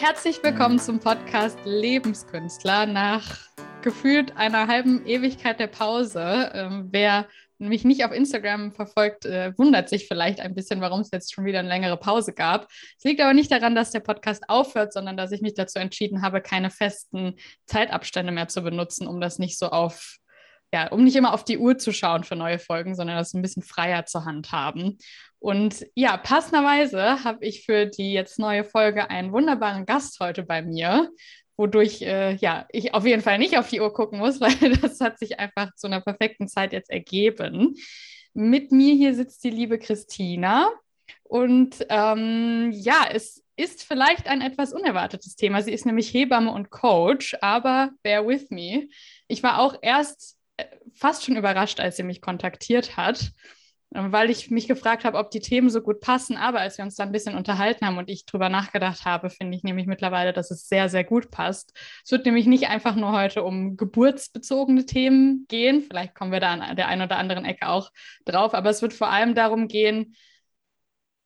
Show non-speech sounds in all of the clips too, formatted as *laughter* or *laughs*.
herzlich willkommen zum Podcast Lebenskünstler nach gefühlt einer halben Ewigkeit der Pause. Ähm, wer mich nicht auf Instagram verfolgt, äh, wundert sich vielleicht ein bisschen, warum es jetzt schon wieder eine längere Pause gab. Es liegt aber nicht daran, dass der Podcast aufhört, sondern dass ich mich dazu entschieden habe, keine festen Zeitabstände mehr zu benutzen, um das nicht so auf ja, um nicht immer auf die Uhr zu schauen für neue Folgen, sondern das ein bisschen freier zur Hand haben. Und ja, passenderweise habe ich für die jetzt neue Folge einen wunderbaren Gast heute bei mir, wodurch äh, ja, ich auf jeden Fall nicht auf die Uhr gucken muss, *laughs* weil das hat sich einfach zu einer perfekten Zeit jetzt ergeben. Mit mir hier sitzt die liebe Christina. Und ähm, ja, es ist vielleicht ein etwas unerwartetes Thema. Sie ist nämlich Hebamme und Coach, aber bear with me. Ich war auch erst fast schon überrascht, als sie mich kontaktiert hat, weil ich mich gefragt habe, ob die Themen so gut passen. Aber als wir uns dann ein bisschen unterhalten haben und ich drüber nachgedacht habe, finde ich nämlich mittlerweile, dass es sehr, sehr gut passt. Es wird nämlich nicht einfach nur heute um geburtsbezogene Themen gehen. Vielleicht kommen wir da an der einen oder anderen Ecke auch drauf. Aber es wird vor allem darum gehen,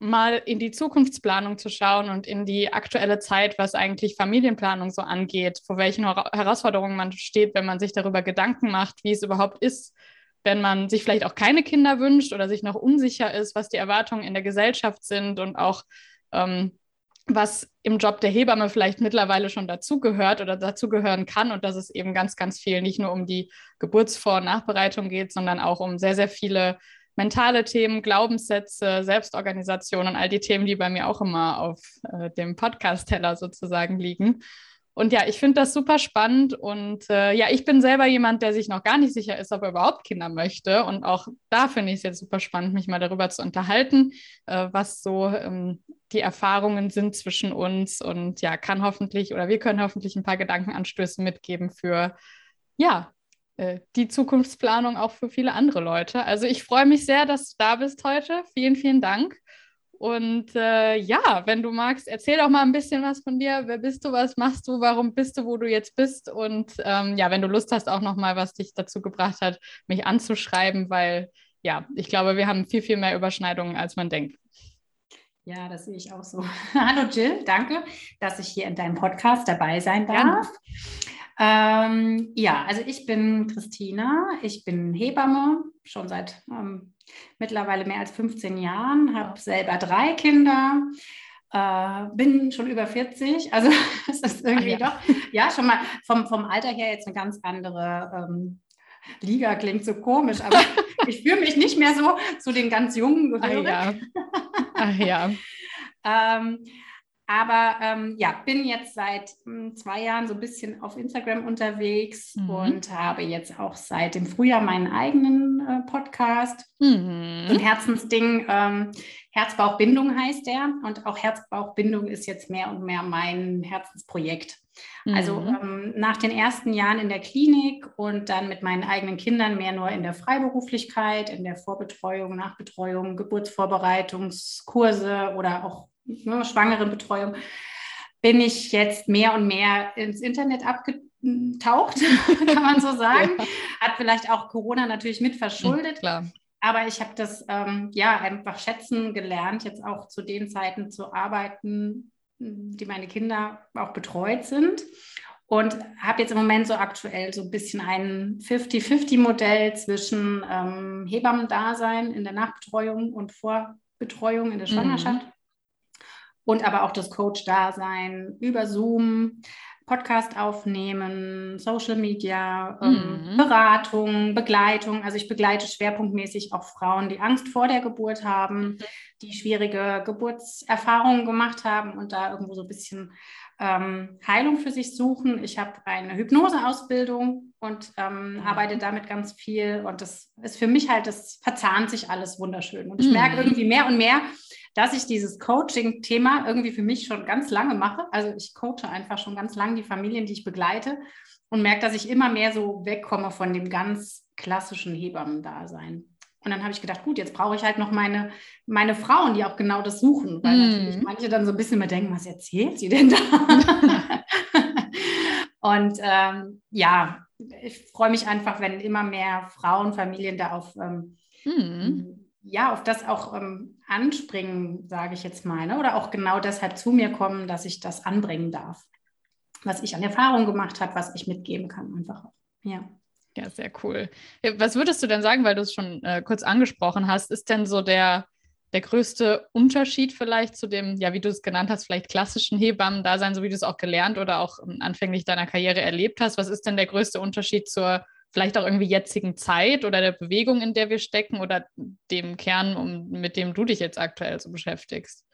mal in die Zukunftsplanung zu schauen und in die aktuelle Zeit, was eigentlich Familienplanung so angeht, vor welchen Herausforderungen man steht, wenn man sich darüber Gedanken macht, wie es überhaupt ist, wenn man sich vielleicht auch keine Kinder wünscht oder sich noch unsicher ist, was die Erwartungen in der Gesellschaft sind und auch ähm, was im Job der Hebamme vielleicht mittlerweile schon dazugehört oder dazugehören kann und dass es eben ganz, ganz viel nicht nur um die Geburtsvor- und Nachbereitung geht, sondern auch um sehr, sehr viele mentale Themen, Glaubenssätze, Selbstorganisation und all die Themen, die bei mir auch immer auf äh, dem Podcast-Teller sozusagen liegen. Und ja, ich finde das super spannend und äh, ja, ich bin selber jemand, der sich noch gar nicht sicher ist, ob er überhaupt Kinder möchte. Und auch da finde ich es jetzt super spannend, mich mal darüber zu unterhalten, äh, was so ähm, die Erfahrungen sind zwischen uns und ja, kann hoffentlich oder wir können hoffentlich ein paar Gedankenanstöße mitgeben für ja, äh, die Zukunftsplanung auch für viele andere Leute. Also ich freue mich sehr, dass du da bist heute. Vielen, vielen Dank. Und äh, ja, wenn du magst, erzähl doch mal ein bisschen was von dir. Wer bist du? Was machst du? Warum bist du, wo du jetzt bist? Und ähm, ja, wenn du Lust hast, auch noch mal, was dich dazu gebracht hat, mich anzuschreiben, weil ja, ich glaube, wir haben viel, viel mehr Überschneidungen, als man denkt. Ja, das sehe ich auch so. *laughs* Hallo Jill, danke, dass ich hier in deinem Podcast dabei sein darf. Ähm, ja, also ich bin Christina, ich bin Hebamme, schon seit ähm, mittlerweile mehr als 15 Jahren, habe selber drei Kinder, äh, bin schon über 40, also *laughs* es ist irgendwie ja. doch, ja, schon mal vom, vom Alter her jetzt eine ganz andere ähm, Liga, klingt so komisch, aber *laughs* ich fühle mich nicht mehr so zu den ganz Jungen gehörig. Ach ja. Ach ja. *laughs* ähm, aber ähm, ja, bin jetzt seit mh, hm, zwei Jahren so ein bisschen auf Instagram unterwegs mhm. und habe jetzt auch seit dem Frühjahr meinen eigenen äh, Podcast. Mhm. Ein Herzensding. Ähm, Herzbauchbindung heißt der. Und auch Herzbauchbindung ist jetzt mehr und mehr mein Herzensprojekt. Also, mhm. Also ähm, nach den ersten Jahren in der Klinik und dann mit meinen eigenen Kindern mehr nur in der Freiberuflichkeit, in der Vorbetreuung, Nachbetreuung, Geburtsvorbereitungskurse oder auch ne, Schwangerenbetreuung, bin ich jetzt mehr und mehr ins Internet abgetaucht, *laughs* kann man so *laughs* sagen. Ja. Hat vielleicht auch Corona natürlich mit verschuldet. Klar. Aber ich habe das ähm, ja einfach schätzen gelernt, jetzt auch zu den Zeiten zu arbeiten, die meine Kinder auch betreut sind. Und habe jetzt im Moment so aktuell so ein bisschen ein 50-50-Modell zwischen ähm, Hebammendasein in der Nachbetreuung und Vorbetreuung in der mhm. Schwangerschaft. Mhm und aber auch das Coach-Dasein über Zoom, Podcast aufnehmen, Social Media, ähm, mhm. Beratung, Begleitung. Also ich begleite schwerpunktmäßig auch Frauen, die Angst vor der Geburt haben, mhm. die schwierige Geburtserfahrungen gemacht haben und da irgendwo so ein bisschen ähm, Heilung für sich suchen. Ich habe eine Hypnoseausbildung und ähm, mhm. arbeite damit ganz viel. Und das ist für mich halt, das verzahnt sich alles wunderschön. Und ich merke mhm. irgendwie mehr und mehr, dass ich dieses Coaching-Thema irgendwie für mich schon ganz lange mache. Also ich coache einfach schon ganz lange die Familien, die ich begleite und merke, dass ich immer mehr so wegkomme von dem ganz klassischen Hebammendasein. Und dann habe ich gedacht, gut, jetzt brauche ich halt noch meine, meine Frauen, die auch genau das suchen, weil mm. natürlich manche dann so ein bisschen mehr denken, was erzählt sie denn da? *laughs* und ähm, ja, ich freue mich einfach, wenn immer mehr Frauen, Familien da auf ähm, mm ja, auf das auch ähm, anspringen, sage ich jetzt mal, ne? oder auch genau deshalb zu mir kommen, dass ich das anbringen darf, was ich an Erfahrung gemacht habe, was ich mitgeben kann, einfach. Ja. Ja, sehr cool. Was würdest du denn sagen, weil du es schon äh, kurz angesprochen hast, ist denn so der, der größte Unterschied vielleicht zu dem, ja, wie du es genannt hast, vielleicht klassischen Hebammen-Dasein, so wie du es auch gelernt oder auch anfänglich deiner Karriere erlebt hast? Was ist denn der größte Unterschied zur vielleicht auch irgendwie jetzigen Zeit oder der Bewegung, in der wir stecken oder dem Kern, um, mit dem du dich jetzt aktuell so beschäftigst?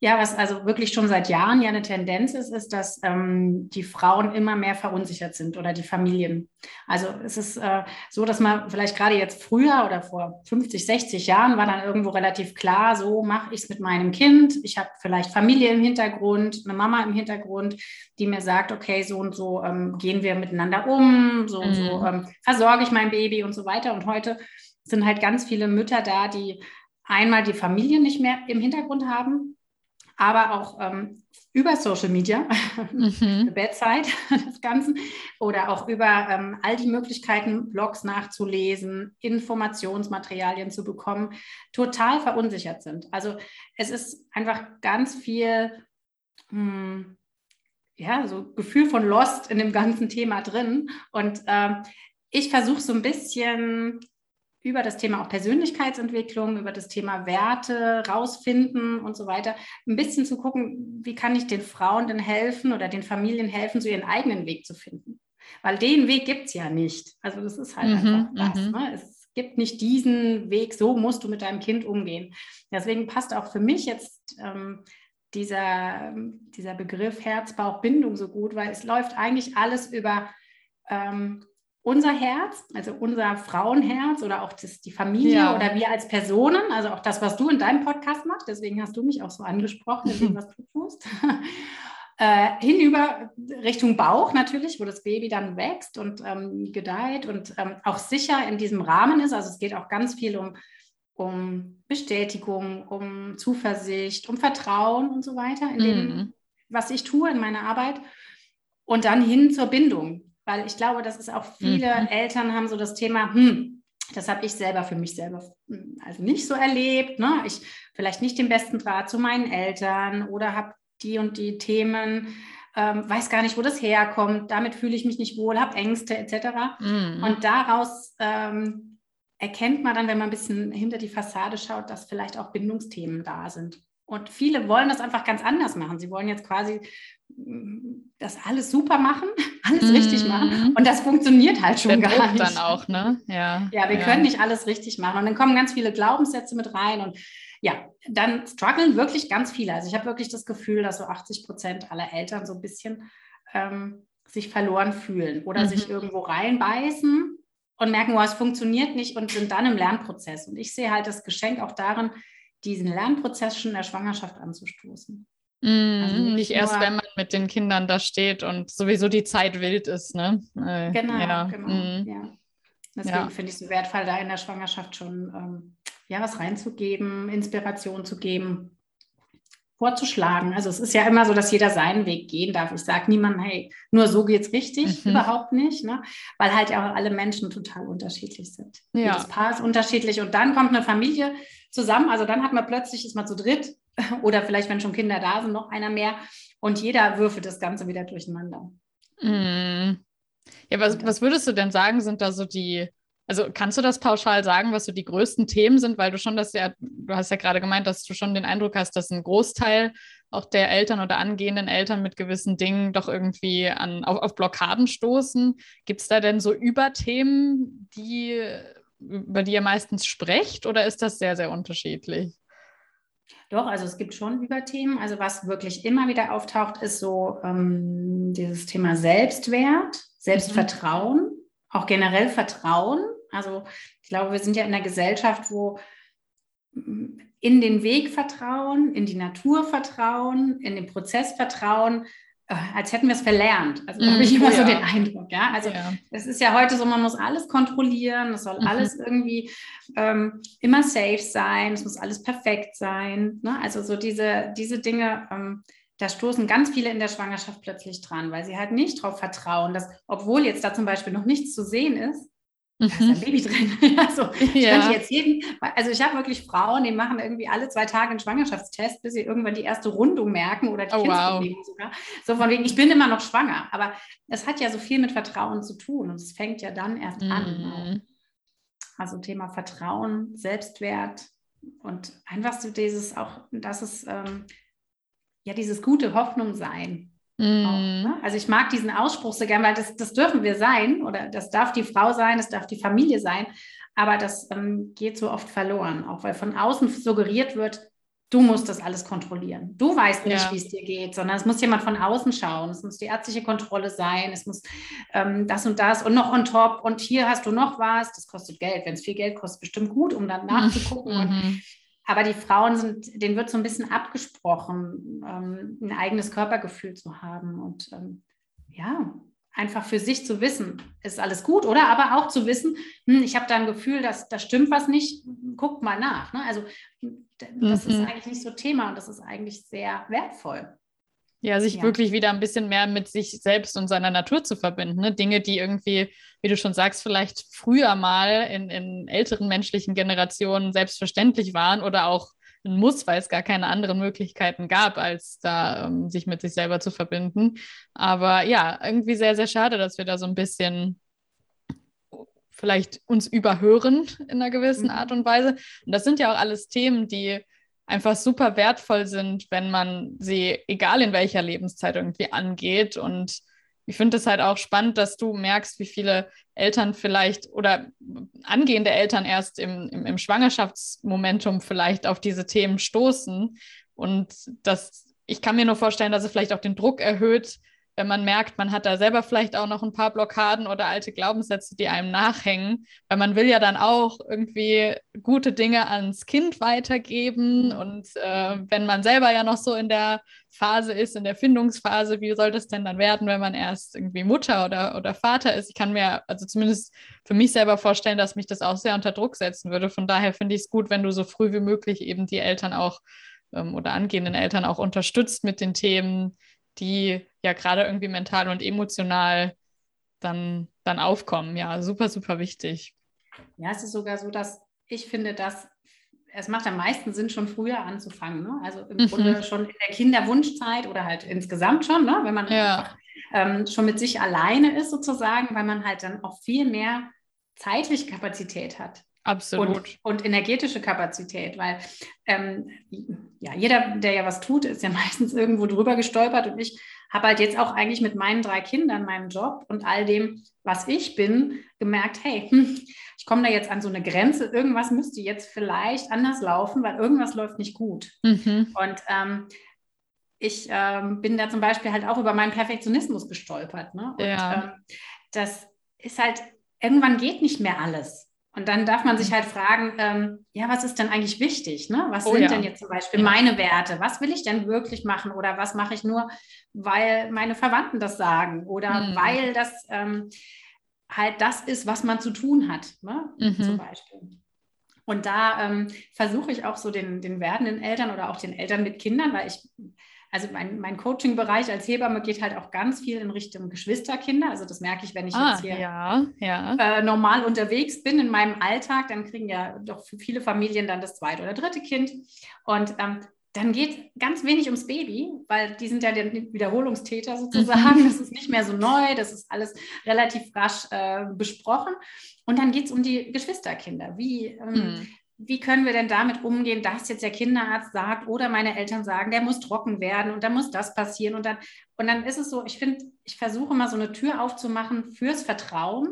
Ja, was also wirklich schon seit Jahren ja eine Tendenz ist, ist, dass ähm, die Frauen immer mehr verunsichert sind oder die Familien. Also es ist äh, so, dass man vielleicht gerade jetzt früher oder vor 50, 60 Jahren war dann irgendwo relativ klar, so mache ich es mit meinem Kind. Ich habe vielleicht Familie im Hintergrund, eine Mama im Hintergrund, die mir sagt, okay, so und so ähm, gehen wir miteinander um, so und so mhm. ähm, versorge ich mein Baby und so weiter. Und heute sind halt ganz viele Mütter da, die einmal die Familie nicht mehr im Hintergrund haben aber auch ähm, über Social Media, mhm. *laughs* Bedside des Ganzen, oder auch über ähm, all die Möglichkeiten, Blogs nachzulesen, Informationsmaterialien zu bekommen, total verunsichert sind. Also es ist einfach ganz viel, mh, hm, ja, so Gefühl von Lost in dem ganzen Thema drin. Und ähm, ich versuche so ein bisschen über das Thema auch Persönlichkeitsentwicklung, über das Thema Werte rausfinden und so weiter, ein bisschen zu gucken, wie kann ich den Frauen denn helfen oder den Familien helfen, so ihren eigenen Weg zu finden. Weil den Weg gibt es ja nicht. Also das ist halt mhm, einfach das. Mhm. Ne? Es gibt nicht diesen Weg, so musst du mit deinem Kind umgehen. Deswegen passt auch für mich jetzt ähm, dieser, dieser Begriff Herz-Bauch-Bindung so gut, weil es läuft eigentlich alles über ähm, unser Herz, also unser Frauenherz oder auch das, die Familie ja. oder wir als Personen, also auch das, was du in deinem Podcast machst, deswegen hast du mich auch so angesprochen, *laughs* in dem, was du tust, *laughs* äh, hinüber Richtung Bauch natürlich, wo das Baby dann wächst und ähm, gedeiht und ähm, auch sicher in diesem Rahmen ist. Also es geht auch ganz viel um, um Bestätigung, um Zuversicht, um Vertrauen und so weiter in dem, mhm. was ich tue in meiner Arbeit. Und dann hin zur Bindung weil ich glaube, das ist auch viele mhm. Eltern haben so das Thema, hm, das habe ich selber für mich selber hm, also nicht so erlebt. Ne? Ich vielleicht nicht den besten Draht zu meinen Eltern oder habe die und die Themen, ähm, weiß gar nicht, wo das herkommt, damit fühle ich mich nicht wohl, habe Ängste etc. Mhm. Und daraus ähm, erkennt man dann, wenn man ein bisschen hinter die Fassade schaut, dass vielleicht auch Bindungsthemen da sind. Und viele wollen das einfach ganz anders machen. Sie wollen jetzt quasi das alles super machen, *laughs* alles mm. richtig machen. Und das funktioniert halt schon Der gar nicht. dann auch, ne? Ja. Ja, wir ja. können nicht alles richtig machen. Und dann kommen ganz viele Glaubenssätze mit rein. Und ja, dann strugglen wirklich ganz viele. Also ich habe wirklich das Gefühl, dass so 80 Prozent aller Eltern so ein bisschen ähm, sich verloren fühlen oder mhm. sich irgendwo reinbeißen und merken, oh, es funktioniert nicht und sind dann im Lernprozess. Und ich sehe halt das Geschenk auch darin, diesen Lernprozess schon in der Schwangerschaft anzustoßen. Mm, also nicht, nicht erst, wenn man mit den Kindern da steht und sowieso die Zeit wild ist, ne? Äh, genau, ja. genau. Mm. Ja. Deswegen ja. finde ich es so wertvoll, da in der Schwangerschaft schon ähm, ja, was reinzugeben, Inspiration zu geben, vorzuschlagen. Also es ist ja immer so, dass jeder seinen Weg gehen darf. Ich sage niemandem, hey, nur so geht es richtig, mhm. überhaupt nicht, ne? weil halt ja auch alle Menschen total unterschiedlich sind. Ja. Jedes Paar ist unterschiedlich und dann kommt eine Familie zusammen, also dann hat man plötzlich, ist man zu dritt *laughs* oder vielleicht, wenn schon Kinder da sind, noch einer mehr. Und jeder würfelt das Ganze wieder durcheinander. Mm. Ja, was, was würdest du denn sagen, sind da so die, also kannst du das pauschal sagen, was so die größten Themen sind, weil du schon das ja, du hast ja gerade gemeint, dass du schon den Eindruck hast, dass ein Großteil auch der Eltern oder angehenden Eltern mit gewissen Dingen doch irgendwie an, auf, auf Blockaden stoßen. Gibt es da denn so Überthemen, die, über die ihr meistens sprecht oder ist das sehr, sehr unterschiedlich? Doch, also es gibt schon Überthemen. Also was wirklich immer wieder auftaucht, ist so ähm, dieses Thema Selbstwert, Selbstvertrauen, mhm. auch generell Vertrauen. Also ich glaube, wir sind ja in einer Gesellschaft, wo mm, in den Weg vertrauen, in die Natur vertrauen, in den Prozess vertrauen, als hätten wir es verlernt. Also da habe ich mhm. immer ja. so den Eindruck, ja. Also es ja. ist ja heute so, man muss alles kontrollieren, es soll mhm. alles irgendwie ähm, immer safe sein, es muss alles perfekt sein. Ne? Also so diese, diese Dinge, ähm, da stoßen ganz viele in der Schwangerschaft plötzlich dran, weil sie halt nicht darauf vertrauen, dass, obwohl jetzt da zum Beispiel noch nichts zu sehen ist, da ist ein mhm. Baby drin. *laughs* also, ich ja. jetzt jeden, also ich habe wirklich Frauen, die machen irgendwie alle zwei Tage einen Schwangerschaftstest, bis sie irgendwann die erste Rundung merken oder die oh, wow. sogar. So von wegen, ich bin immer noch schwanger. Aber es hat ja so viel mit Vertrauen zu tun und es fängt ja dann erst mhm. an. Also Thema Vertrauen, Selbstwert und einfach so dieses auch, dass es ähm, ja dieses gute Hoffnung sein auch, mhm. ne? Also ich mag diesen Ausspruch so gern, weil das, das dürfen wir sein oder das darf die Frau sein, das darf die Familie sein, aber das ähm, geht so oft verloren, auch weil von außen suggeriert wird, du musst das alles kontrollieren. Du weißt nicht, ja. wie es dir geht, sondern es muss jemand von außen schauen. Es muss die ärztliche Kontrolle sein, es muss ähm, das und das und noch on top und hier hast du noch was. Das kostet Geld. Wenn es viel Geld kostet, bestimmt gut, um dann nachzugucken. Mhm. Und aber die Frauen sind, denen wird so ein bisschen abgesprochen, ähm, ein eigenes Körpergefühl zu haben und ähm, ja, einfach für sich zu wissen, ist alles gut, oder? Aber auch zu wissen, hm, ich habe da ein Gefühl, dass da stimmt was nicht, guckt mal nach. Ne? Also das mhm. ist eigentlich nicht so Thema und das ist eigentlich sehr wertvoll. Ja, sich ja. wirklich wieder ein bisschen mehr mit sich selbst und seiner Natur zu verbinden. Ne? Dinge, die irgendwie, wie du schon sagst, vielleicht früher mal in, in älteren menschlichen Generationen selbstverständlich waren oder auch ein Muss, weil es gar keine anderen Möglichkeiten gab, als da um, sich mit sich selber zu verbinden. Aber ja, irgendwie sehr, sehr schade, dass wir da so ein bisschen vielleicht uns überhören in einer gewissen mhm. Art und Weise. Und das sind ja auch alles Themen, die einfach super wertvoll sind, wenn man sie, egal in welcher Lebenszeit, irgendwie angeht. Und ich finde es halt auch spannend, dass du merkst, wie viele Eltern vielleicht oder angehende Eltern erst im, im, im Schwangerschaftsmomentum vielleicht auf diese Themen stoßen. Und das, ich kann mir nur vorstellen, dass es vielleicht auch den Druck erhöht, wenn man merkt, man hat da selber vielleicht auch noch ein paar Blockaden oder alte Glaubenssätze, die einem nachhängen, weil man will ja dann auch irgendwie gute Dinge ans Kind weitergeben und äh, wenn man selber ja noch so in der Phase ist, in der Findungsphase, wie soll das denn dann werden, wenn man erst irgendwie Mutter oder, oder Vater ist? Ich kann mir also zumindest für mich selber vorstellen, dass mich das auch sehr unter Druck setzen würde. Von daher finde ich es gut, wenn du so früh wie möglich eben die Eltern auch ähm, oder angehenden Eltern auch unterstützt mit den Themen, die ja gerade irgendwie mental und emotional dann, dann aufkommen. Ja, super, super wichtig. Ja, es ist sogar so, dass ich finde, dass es macht am meisten Sinn, schon früher anzufangen. Ne? Also im mhm. Grunde schon in der Kinderwunschzeit oder halt insgesamt schon, ne? wenn man ja. einfach, ähm, schon mit sich alleine ist sozusagen, weil man halt dann auch viel mehr zeitliche Kapazität hat. Absolut. Und, und energetische Kapazität, weil ähm, ja, jeder, der ja was tut, ist ja *laughs* meistens irgendwo drüber gestolpert und ich habe halt jetzt auch eigentlich mit meinen drei Kindern, meinem Job und all dem, was ich bin, gemerkt, hey, hm, ich komme da jetzt an so eine Grenze, irgendwas müsste jetzt vielleicht anders laufen, weil irgendwas läuft nicht gut. Mhm. Und ähm, ich ähm, bin da zum Beispiel halt auch über meinen Perfektionismus gestolpert. Ne? Und ja. ähm, das ist halt, irgendwann geht nicht mehr alles. Und dann darf man sich mhm. halt fragen, ähm, ja, was ist denn eigentlich wichtig? Ne? Was oh, sind ja. denn jetzt zum Beispiel ja. meine Werte? Was will ich denn wirklich machen? Oder was mache ich nur, weil meine Verwandten das sagen? Oder mhm. weil das ähm, halt das ist, was man zu tun hat, ne? Mhm. zum Beispiel. Und da ähm, versuche ich auch so den, den werdenden Eltern oder auch den Eltern mit Kindern, weil ich also mein, mein Coaching-Bereich als Hebamme geht halt auch ganz viel in Richtung Geschwisterkinder. Also das merke ich, wenn ich ah, jetzt hier ja, ja. Äh, normal unterwegs bin in meinem Alltag, dann kriegen ja doch viele Familien dann das zweite oder dritte Kind. Und ähm, dann geht ganz wenig ums Baby, weil die sind ja der Wiederholungstäter sozusagen. Mhm. Das ist nicht mehr so neu, das ist alles relativ rasch äh, besprochen. Und dann geht es um die Geschwisterkinder. Wie, ähm, mhm wie können wir denn damit umgehen, dass jetzt der Kinderarzt sagt oder meine Eltern sagen, der muss trocken werden und dann muss das passieren und dann, und dann ist es so, ich finde, ich versuche mal so eine Tür aufzumachen fürs Vertrauen,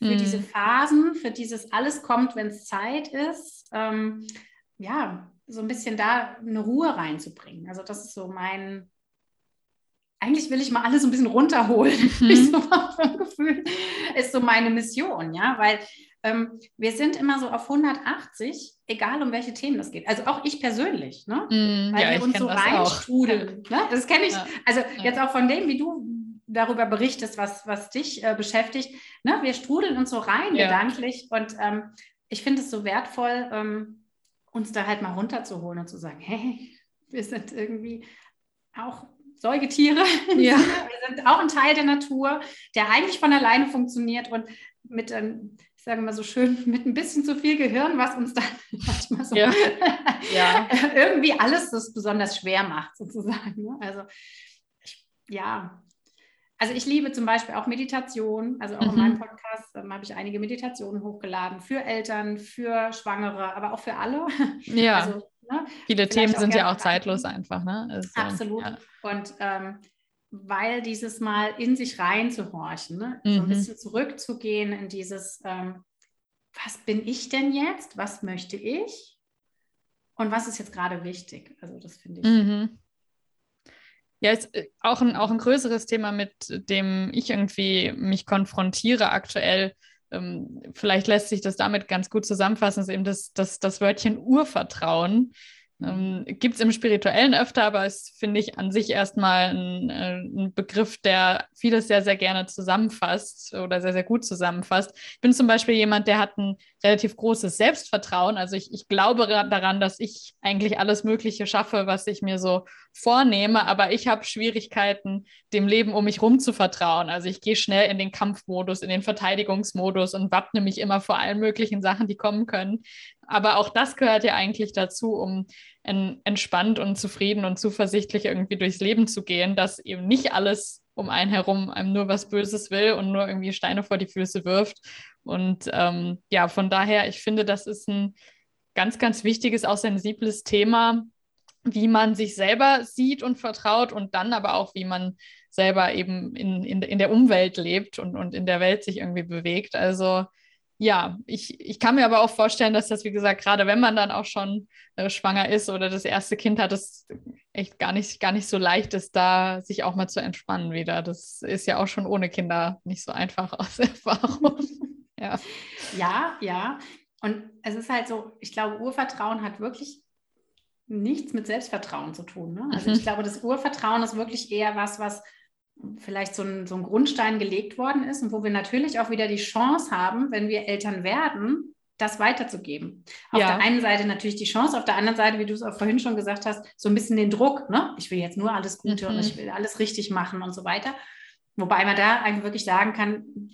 für mm. diese Phasen, für dieses alles kommt, wenn es Zeit ist, ähm, ja, so ein bisschen da eine Ruhe reinzubringen. Also das ist so mein, eigentlich will ich mal alles so ein bisschen runterholen. *laughs* Mhm. Ich so vom Gefühl, ist so meine Mission, ja, weil ähm, wir sind immer so auf 180, egal um welche Themen es geht. Also auch ich persönlich, ne? Mm, weil ja, wir uns so reinstrudeln. Ne? Das kenne ich. Ja. Also ja. jetzt auch von dem, wie du darüber berichtest, was, was dich äh, beschäftigt. Ne? Wir strudeln uns so rein gedanklich und ähm, ich finde es so wertvoll, ähm, uns da halt mal runterzuholen und zu sagen, hey, wir sind irgendwie auch Säugetiere. *laughs* Ja. wir sind auch ein Teil der Natur, der eigentlich von alleine funktioniert und mit ähm, ich sage mal so schön, *laughs* mit ein bisschen zu viel Gehirn, was uns dann *laughs* manchmal so ja. *laughs* Ja. irgendwie alles das besonders schwer macht, sozusagen. Ne? Also ich, ja, also ich liebe zum Beispiel auch Meditation. Also auch mhm. in meinem Podcast ähm, habe ich einige Meditationen hochgeladen für Eltern, für Schwangere, aber auch für alle. Ja. Also, ne, Viele Themen sind ja auch zeitlos einfach. Ne? Also, Absolut. Ja. Und ähm, weil dieses Mal in sich reinzuhorchen, ne? Mhm. so ein mhm. bisschen zurückzugehen in dieses, ähm, was bin ich denn jetzt? Was möchte ich? Und was ist jetzt gerade wichtig? Also das finde ich. Mhm. Ja, ist äh, auch ein, auch ein größeres Thema, mit dem ich irgendwie mich konfrontiere aktuell. Ähm, vielleicht lässt sich das damit ganz gut zusammenfassen, ist eben das, das, das Wörtchen Urvertrauen. Ähm, Gibt es im Spirituellen öfter, aber es finde ich an sich erstmal ein, äh, ein, Begriff, der vieles sehr, sehr gerne zusammenfasst oder sehr, sehr gut zusammenfasst. Ich bin zum Beispiel jemand, der hat ein relativ großes Selbstvertrauen. Also ich, ich glaube daran, dass ich eigentlich alles Mögliche schaffe, was ich mir so vornehme, aber ich habe Schwierigkeiten, dem Leben um mich herum zu vertrauen. Also ich gehe schnell in den Kampfmodus, in den Verteidigungsmodus und wappne mich immer vor allen möglichen Sachen, die kommen können. Aber auch das gehört ja eigentlich dazu, um en entspannt und zufrieden und zuversichtlich irgendwie durchs Leben zu gehen, dass eben nicht alles um einen herum einem nur was Böses will und nur irgendwie Steine vor die Füße wirft. Und ähm, ja, von daher, ich finde, das ist ein ganz, ganz wichtiges, auch sensibles Thema, wie man sich selber sieht und vertraut und dann aber auch, wie man selber eben in, in, in der Umwelt lebt und, und in der Welt sich irgendwie bewegt. Also ja, ich, ich kann mir aber auch vorstellen, dass das, wie gesagt, gerade wenn man dann auch schon äh, schwanger ist oder das erste Kind hat, es echt gar nicht, gar nicht so leicht ist, da sich auch mal zu entspannen wieder. Das ist ja auch schon ohne Kinder nicht so einfach *laughs* aus Erfahrung. ja. ja, ja. Und es ist halt so, ich glaube, Urvertrauen hat wirklich nichts mit Selbstvertrauen zu tun. Ne? Also mhm. ich glaube, das Urvertrauen ist wirklich eher was, was vielleicht so ein, so ein Grundstein gelegt worden ist und wo wir natürlich auch wieder die Chance haben, wenn wir Eltern werden, das weiterzugeben. Auf ja. der einen Seite natürlich die Chance, auf der anderen Seite, wie du es auch vorhin schon gesagt hast, so ein bisschen den Druck. Ne? Ich will jetzt nur alles Gute mhm. und ich will alles richtig machen und so weiter. Wobei man da eigentlich wirklich sagen kann,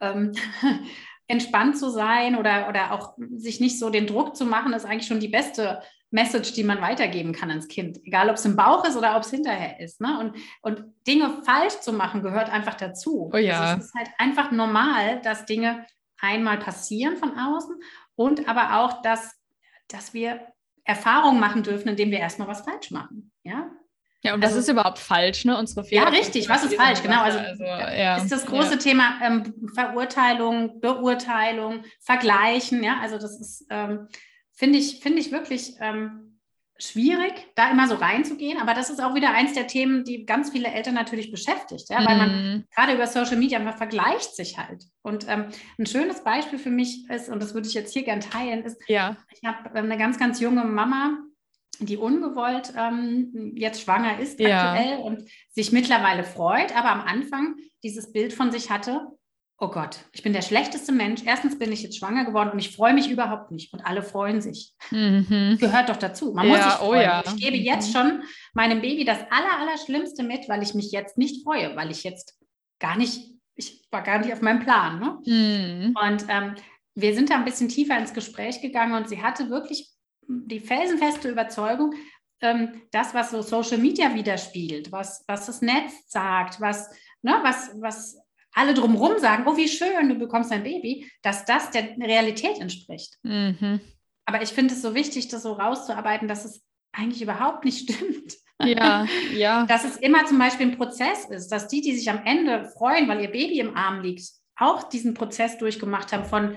ähm, *laughs* entspannt zu sein oder, oder auch sich nicht so den Druck zu machen, ist eigentlich schon die beste Message, die man weitergeben kann ans Kind. Egal, ob es im Bauch ist oder ob es hinterher ist. Ne? Und, und Dinge falsch zu machen, gehört einfach dazu. Oh ja. Also es ist halt einfach normal, dass Dinge einmal passieren von außen und aber auch, dass, dass wir Erfahrungen machen dürfen, indem wir erstmal was falsch machen. Ja, ja, und also, was ist überhaupt falsch, ne? Unsere Fehler. Ja, richtig, was ist falsch? Genau, also, also ja, ist das große ja. Thema ähm, Verurteilung, Beurteilung, Vergleichen, ja, also das ist, ähm, finde ich, finde ich wirklich ähm, schwierig, da immer so reinzugehen, aber das ist auch wieder eins der Themen, die ganz viele Eltern natürlich beschäftigt, ja, weil man mhm. gerade über Social Media, man vergleicht sich halt. Und ähm, ein schönes Beispiel für mich ist, und das würde ich jetzt hier gern teilen, ist, ja. ich habe ähm, eine ganz, ganz junge Mama, die ungewollt ähm, jetzt schwanger ist ja. aktuell und sich mittlerweile freut, aber am Anfang dieses Bild von sich hatte, oh Gott, ich bin der schlechteste Mensch. Erstens bin ich jetzt schwanger geworden und ich freue mich überhaupt nicht. Und alle freuen sich. Mhm. Gehört doch dazu. Man ja, muss sich oh freuen. Oh ja. Ich gebe jetzt schon meinem Baby das Aller, Allerschlimmste mit, weil ich mich jetzt nicht freue, weil ich jetzt gar nicht, ich war gar nicht auf meinem Plan. Ne? Mhm. Und ähm, wir sind da ein bisschen tiefer ins Gespräch gegangen und sie hatte wirklich die felsenfeste Überzeugung, ähm, das, was so Social Media widerspiegelt, was, was das Netz sagt, was, ne, was, was alle drumherum sagen, oh, wie schön, du bekommst ein Baby, dass das der Realität entspricht. Mhm. Aber ich finde es so wichtig, das so rauszuarbeiten, dass es eigentlich überhaupt nicht *laughs* stimmt. Ja, ja. Dass es immer zum Beispiel ein Prozess ist, dass die, die sich am Ende freuen, weil ihr Baby im Arm liegt, auch diesen Prozess durchgemacht haben von,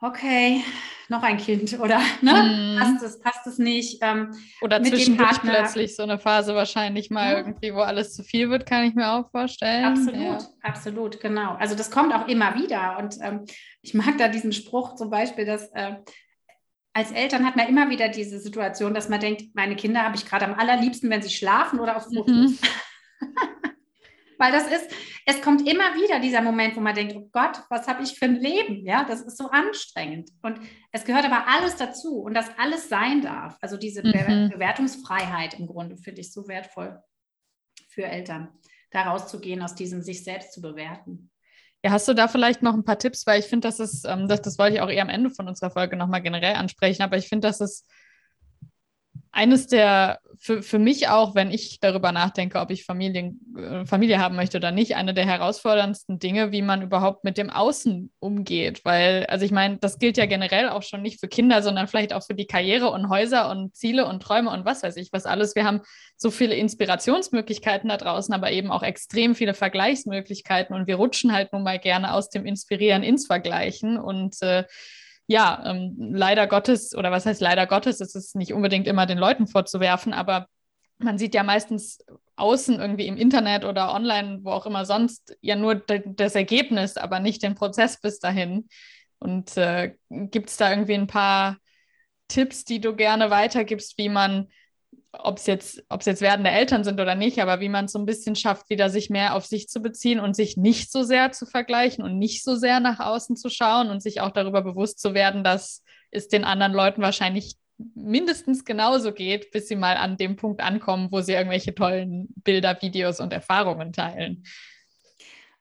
okay, noch ein Kind oder *laughs* ne, mm. passt es, passt es nicht. Ähm, oder zwischendurch plötzlich so eine Phase wahrscheinlich mal ja. irgendwie, wo alles zu viel wird, kann ich mir auch vorstellen. Absolut, ja. absolut, genau. Also das kommt auch immer wieder und ähm, ich mag da diesen Spruch zum Beispiel, dass äh, als Eltern hat man immer wieder diese Situation, dass man denkt, meine Kinder habe ich gerade am allerliebsten, wenn sie schlafen oder auf Fotos. Mhm. *laughs* Weil das ist, es kommt immer wieder dieser Moment, wo man denkt, oh Gott, was habe ich für ein Leben? Ja, das ist so anstrengend. Und es gehört aber alles dazu und dass alles sein darf. Also diese mhm. Bewertungsfreiheit im Grunde finde ich so wertvoll für Eltern, da rauszugehen, aus diesem sich selbst zu bewerten. Ja, hast du da vielleicht noch ein paar Tipps, weil ich finde, das ist, ähm, das, das wollte ich auch eher am Ende von unserer Folge nochmal generell ansprechen, aber ich finde, das ist eines der, für, für mich auch, wenn ich darüber nachdenke, ob ich Familien, äh, Familie haben möchte oder nicht, eine der herausforderndsten Dinge, wie man überhaupt mit dem Außen umgeht. Weil, also ich meine, das gilt ja generell auch schon nicht für Kinder, sondern vielleicht auch für die Karriere und Häuser und Ziele und Träume und was weiß ich, was alles. Wir haben so viele Inspirationsmöglichkeiten da draußen, aber eben auch extrem viele Vergleichsmöglichkeiten und wir rutschen halt nun mal gerne aus dem Inspirieren ins Vergleichen und äh, ja, ähm, leider Gottes, oder was heißt leider Gottes, ist es nicht unbedingt immer den Leuten vorzuwerfen, aber man sieht ja meistens außen irgendwie im Internet oder online, wo auch immer sonst, ja nur das Ergebnis, aber nicht den Prozess bis dahin. Und äh, gibt es da irgendwie ein paar Tipps, die du gerne weitergibst, wie man ob es jetzt, jetzt werdende Eltern sind oder nicht, aber wie man es so ein bisschen schafft, wieder sich mehr auf sich zu beziehen und sich nicht so sehr zu vergleichen und nicht so sehr nach außen zu schauen und sich auch darüber bewusst zu werden, dass es den anderen Leuten wahrscheinlich mindestens genauso geht, bis sie mal an dem Punkt ankommen, wo sie irgendwelche tollen Bilder, Videos und Erfahrungen teilen.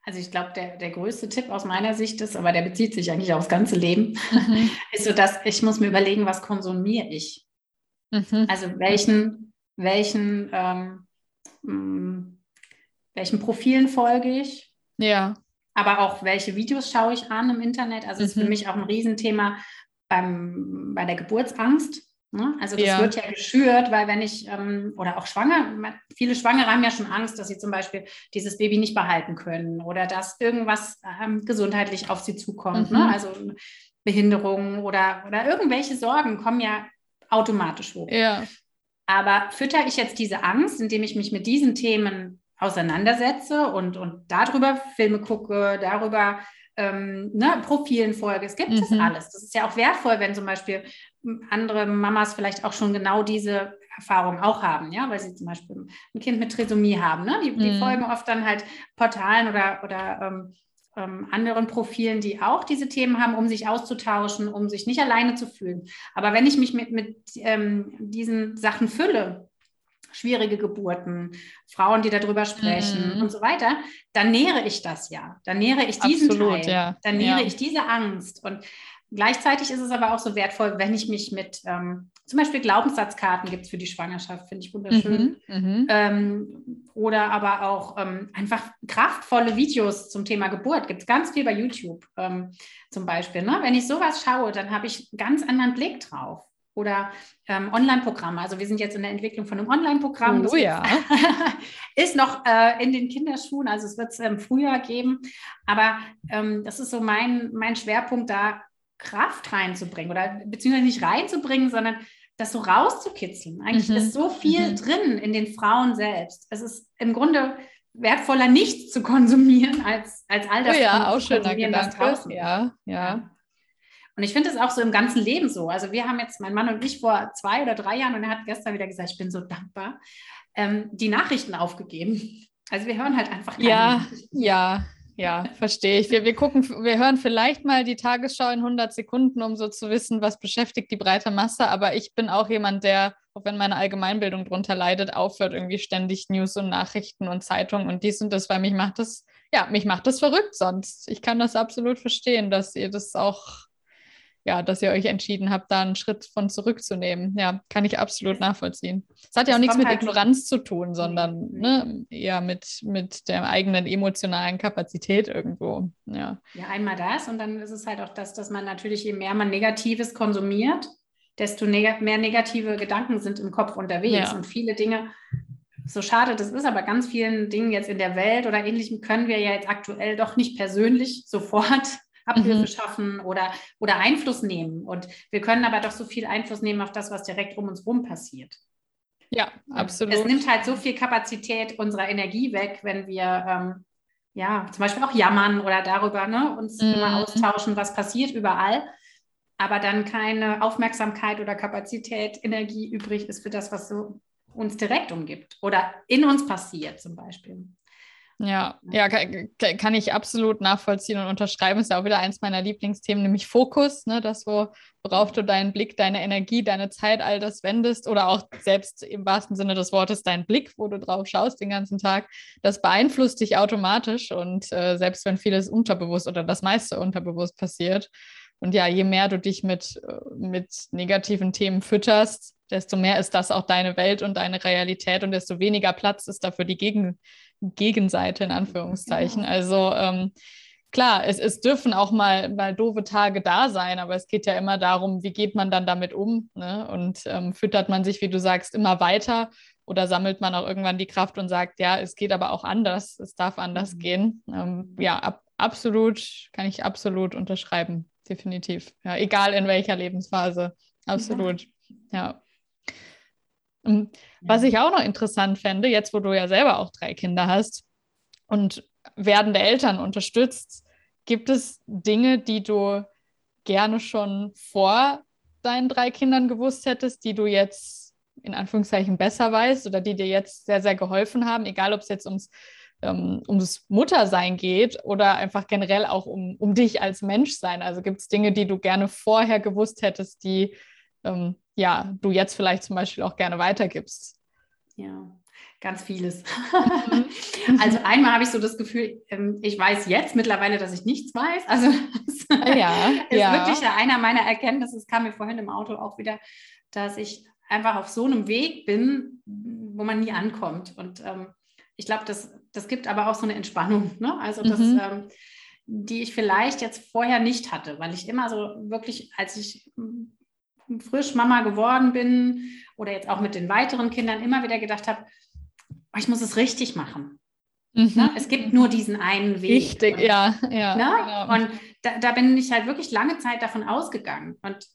Also ich glaube, der, der größte Tipp aus meiner Sicht ist, aber der bezieht sich eigentlich aufs ganze Leben, mhm. *laughs* ist so, dass ich muss mir überlegen, was konsumiere ich. Mhm. Also welchen, welchen, ähm, mm, welchen Profilen folge ich? Ja. Aber auch welche Videos schaue ich an im Internet? Also mhm. ist für mhm. mich auch ein Riesenthema beim, bei der Geburtsangst. Ne? Also das ja. wird ja geschürt, weil wenn ich, ähm, oder auch schwanger, viele Schwangere haben ja schon Angst, dass sie zum Beispiel dieses Baby nicht behalten können oder dass irgendwas ähm, gesundheitlich auf sie zukommt. Ne? Mhm. Ne? Also Behinderungen oder, oder irgendwelche Sorgen kommen ja automatisch hoch. Ja. Aber fütter ich jetzt diese Angst, indem ich mich mit diesen Themen auseinandersetze und, und darüber Filme gucke, darüber ähm, ne, Profilen folge. Es gibt mhm. das alles. Das ist ja auch wertvoll, wenn zum Beispiel andere Mamas vielleicht auch schon genau diese Erfahrung auch haben, ja, weil sie zum Beispiel ein Kind mit Trisomie haben. Ne? Die, die mhm. folgen oft dann halt Portalen oder, oder ähm, ähm, anderen Profilen, die auch diese Themen haben, um sich auszutauschen, um sich nicht alleine zu fühlen. Aber wenn ich mich mit, mit ähm, diesen Sachen fülle, schwierige Geburten, Frauen, die darüber sprechen mhm. und so weiter, dann nähere ich das ja. Dann nähere ich diesen Absolut, Teil. Ja. Dann nähere ja. ich diese Angst. Und Gleichzeitig ist es aber auch so wertvoll, wenn ich mich mit ähm, zum Beispiel Glaubenssatzkarten gibt es für die Schwangerschaft, finde ich wunderschön. Mhm, mhm, ähm, oder aber auch ähm, einfach kraftvolle Videos zum Thema Geburt. Gibt es ganz viel bei YouTube ähm, zum Beispiel. Ne? Wenn ich sowas schaue, dann habe ich einen ganz anderen Blick drauf. Oder ähm, Online-Programme. Also wir sind jetzt in der Entwicklung von einem Online-Programm. Oh ja. *laughs* ist noch äh, in den Kinderschuhen, also es wird es im Frühjahr geben. Aber ähm, das ist so mein, mein Schwerpunkt da, Kraft reinzubringen oder beziehungsweise nicht reinzubringen, sondern das so rauszukitzeln. Eigentlich mhm. ist so viel mhm. drin in den Frauen selbst. Es ist im Grunde wertvoller, nichts zu konsumieren, als, als all das oh ja, auch schöner Gedanke. draußen ja, ja. Und ich finde es auch so im ganzen Leben so. Also wir haben jetzt, mein Mann und ich, vor zwei oder drei Jahren, und er hat gestern wieder gesagt, ich bin so dankbar, ähm, die Nachrichten aufgegeben. Also wir hören halt einfach keine Ja, ja, ja, verstehe ich. Wir, wir gucken, wir hören vielleicht mal die Tagesschau in 100 Sekunden, um so zu wissen, was beschäftigt die breite Masse. Aber ich bin auch jemand, der, auch wenn meine Allgemeinbildung darunter leidet, aufhört, irgendwie ständig News und Nachrichten und Zeitungen und dies und das, weil mich macht das, ja, mich macht das verrückt sonst. Ich kann das absolut verstehen, dass ihr das auch ja, dass ihr euch entschieden habt, da einen Schritt von zurückzunehmen. Ja, kann ich absolut nachvollziehen. Es hat ja auch nichts mit halt Ignoranz zu tun, sondern ne, eher mit, mit der eigenen emotionalen Kapazität irgendwo. Ja. ja, einmal das und dann ist es halt auch das, dass man natürlich, je mehr man Negatives konsumiert, desto neg mehr negative Gedanken sind im Kopf unterwegs ja. und viele Dinge so schade das ist, aber ganz vielen Dingen jetzt in der Welt oder ähnlichem können wir ja jetzt aktuell doch nicht persönlich *laughs* sofort Abhilfe mhm. schaffen oder, oder Einfluss nehmen. Und wir können aber doch so viel Einfluss nehmen auf das, was direkt um uns herum passiert. Ja, absolut. Es nimmt halt so viel Kapazität unserer Energie weg, wenn wir ähm, ja zum Beispiel auch jammern oder darüber ne, uns mhm. immer austauschen, was passiert überall, aber dann keine Aufmerksamkeit oder Kapazität, Energie übrig ist für das, was so uns direkt umgibt oder in uns passiert zum Beispiel. Ja, ja, kann, kann, ich absolut nachvollziehen und unterschreiben. Ist ja auch wieder eins meiner Lieblingsthemen, nämlich Fokus, ne? das, wo, worauf du deinen Blick, deine Energie, deine Zeit, all das wendest oder auch selbst im wahrsten Sinne des Wortes dein Blick, wo du drauf schaust den ganzen Tag. Das beeinflusst dich automatisch und äh, selbst wenn vieles unterbewusst oder das meiste unterbewusst passiert. Und ja, je mehr du dich mit, äh, mit negativen Themen fütterst, desto mehr ist das auch deine Welt und deine Realität und desto weniger Platz ist dafür die Gegen Gegenseite in Anführungszeichen. Ja. Also ähm, klar, es, es dürfen auch mal, mal doofe Tage da sein, aber es geht ja immer darum, wie geht man dann damit um ne? und ähm, füttert man sich, wie du sagst, immer weiter oder sammelt man auch irgendwann die Kraft und sagt, ja, es geht aber auch anders, es darf anders mhm. gehen. Ähm, ja, ab, absolut, kann ich absolut unterschreiben, definitiv. Ja, egal in welcher Lebensphase, absolut. ja. ja. Was ich auch noch interessant fände, jetzt wo du ja selber auch drei Kinder hast und werdende Eltern unterstützt, gibt es Dinge, die du gerne schon vor deinen drei Kindern gewusst hättest, die du jetzt in Anführungszeichen besser weißt oder die dir jetzt sehr, sehr geholfen haben, egal ob es jetzt ums, ähm, ums Muttersein geht oder einfach generell auch um, um dich als Mensch sein. Also gibt es Dinge, die du gerne vorher gewusst hättest, die ähm, ja, du jetzt vielleicht zum Beispiel auch gerne weitergibst? Ja, ganz vieles. *laughs* also einmal habe ich so das Gefühl, ähm, ich weiß jetzt mittlerweile, dass ich nichts weiß. Also das ah ja, *laughs* ist ja. wirklich einer meiner Erkenntnisse. Es kam mir vorhin im Auto auch wieder, dass ich einfach auf so einem Weg bin, wo man nie ankommt. Und ähm, ich glaube, das, das gibt aber auch so eine Entspannung. *laughs* Ne? Also das, mhm. ähm, die ich vielleicht jetzt vorher nicht hatte, weil ich immer so wirklich, als ich frisch Mama geworden bin oder jetzt auch mit den weiteren Kindern immer wieder gedacht habe, oh, ich muss es richtig machen. Mhm. Ne? Es gibt nur diesen einen Weg. Richtig, und, ja. ja ne? genau. Und da, da, bin ich halt wirklich lange Zeit davon ausgegangen. Und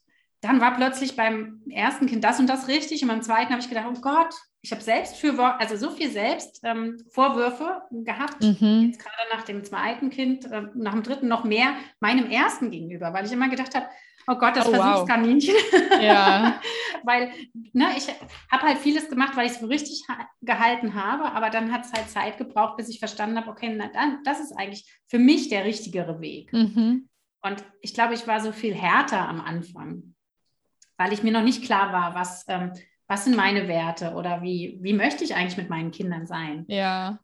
dann war plötzlich beim ersten Kind das und das richtig und beim zweiten habe ich gedacht, oh Gott, ich habe selbst für, also so viel selbst ähm, Vorwürfe gehabt, mhm. jetzt gerade nach dem zweiten Kind, äh, nach dem dritten noch mehr meinem ersten gegenüber, weil ich immer gedacht habe, oh Gott, das oh, Versuchskaninchen. Wow. *laughs* Ja. *laughs* weil ne, ich habe halt vieles gemacht, weil ich es für richtig gehalten habe, aber dann hat es halt Zeit gebraucht, bis ich verstanden habe, okay, na, dann, das ist eigentlich für mich der richtigere Weg. Mhm. Und ich glaube, ich war so viel härter am Anfang, weil ich mir noch nicht klar war, was, ähm, was sind meine Werte oder wie, wie möchte ich eigentlich mit meinen Kindern sein. Ja.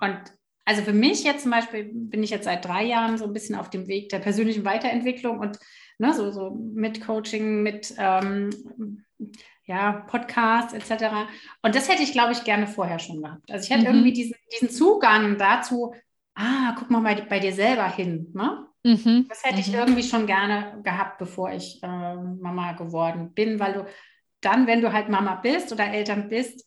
Und also für mich jetzt zum Beispiel bin ich jetzt seit drei Jahren so ein bisschen auf dem Weg der persönlichen Weiterentwicklung und ne, so, so mit Coaching, mit ähm, ja, Podcasts etc. Und das hätte ich, glaube ich, gerne vorher schon gehabt. Also ich hätte mhm. irgendwie diesen, diesen Zugang dazu, ah, guck mal bei, bei dir selber hin. Ne? Mhm. Das hätte ich mhm. irgendwie schon gerne gehabt, bevor ich äh, Mama geworden bin, weil du dann, wenn du halt Mama bist oder Eltern bist,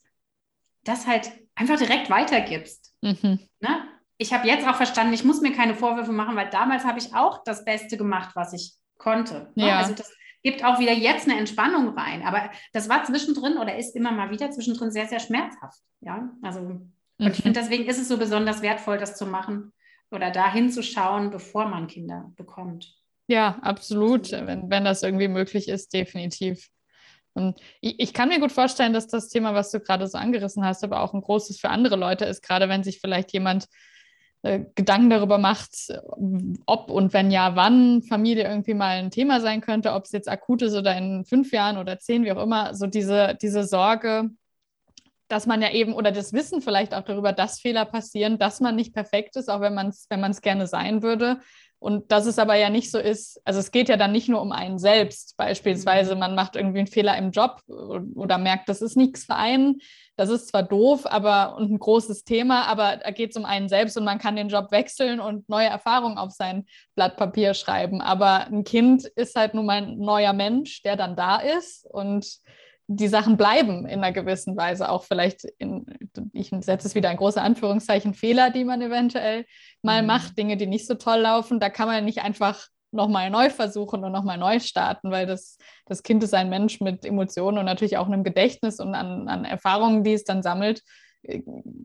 das halt einfach direkt weitergibst. Mhm. Ne? Ich habe jetzt auch verstanden, ich muss mir keine Vorwürfe machen, weil damals habe ich auch das Beste gemacht, was ich konnte. Ne? Ja. Also das gibt auch wieder jetzt eine Entspannung rein. Aber das war zwischendrin oder ist immer mal wieder zwischendrin sehr, sehr schmerzhaft. Ja, also und mhm. ich finde, deswegen ist es so besonders wertvoll, das zu machen oder da hinzuschauen, bevor man Kinder bekommt. Ja, absolut. Wenn, wenn das irgendwie möglich ist, definitiv. Und ich, ich, kann mir gut vorstellen, dass das Thema, was du gerade so angerissen hast, aber auch ein großes für andere Leute ist, gerade wenn sich vielleicht jemand äh, Gedanken darüber macht, ob und wenn ja, wann Familie irgendwie mal ein Thema sein könnte, ob es jetzt akut ist oder in fünf Jahren oder zehn, wie auch immer, so diese, diese Sorge, dass man ja eben oder das Wissen vielleicht auch darüber, dass Fehler passieren, dass man nicht perfekt ist, auch wenn man es wenn gerne sein würde. Und dass es aber ja nicht so ist, also es geht ja dann nicht nur um einen selbst, beispielsweise mhm. man macht irgendwie einen Fehler im Job oder merkt, das ist nichts für einen, das ist zwar doof, aber und ein großes Thema, aber da geht es um einen selbst und man kann den Job wechseln und neue Erfahrungen auf sein Blatt Papier schreiben. Aber ein Kind ist halt nun mal ein neuer Mensch, der dann da ist und die Sachen bleiben in einer gewissen Weise auch vielleicht in, ich setze es wieder in große Anführungszeichen, Fehler, die man eventuell mal mhm. macht, Dinge, die nicht so toll laufen. Da kann man nicht einfach nochmal neu versuchen und nochmal neu starten, weil das, das Kind ist ein Mensch mit Emotionen und natürlich auch einem Gedächtnis und an, an Erfahrungen, die es dann sammelt.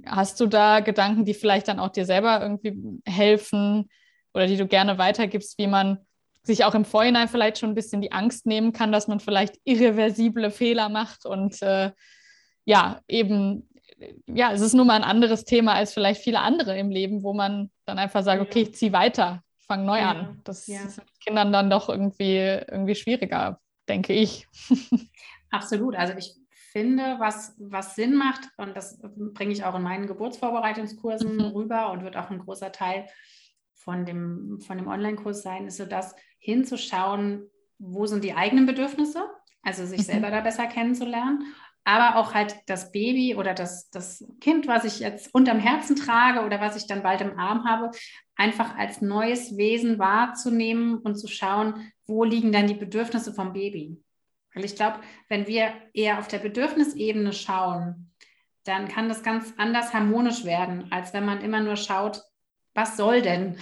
Hast du da Gedanken, die vielleicht dann auch dir selber irgendwie helfen oder die du gerne weitergibst, wie man sich auch im Vorhinein vielleicht schon ein bisschen die Angst nehmen kann, dass man vielleicht irreversible Fehler macht und äh, ja, eben ja, es ist nun mal ein anderes Thema als vielleicht viele andere im Leben, wo man dann einfach sagt, okay, ich ziehe weiter, fange neu ja. an. Das ja. ist Kindern dann doch irgendwie, irgendwie schwieriger, denke ich. *laughs* Absolut. Also ich finde, was, was Sinn macht, und das bringe ich auch in meinen Geburtsvorbereitungskursen mhm. rüber und wird auch ein großer Teil von dem, von dem Online-Kurs sein, ist so das hinzuschauen, wo sind die eigenen Bedürfnisse, also sich mhm. selber da besser kennenzulernen, aber auch halt das Baby oder das, das Kind, was ich jetzt unterm Herzen trage oder was ich dann bald im Arm habe, einfach als neues Wesen wahrzunehmen und zu schauen, wo liegen dann die Bedürfnisse vom Baby. Weil ich glaube, wenn wir eher auf der Bedürfnisebene schauen, dann kann das ganz anders harmonisch werden, als wenn man immer nur schaut, was soll denn?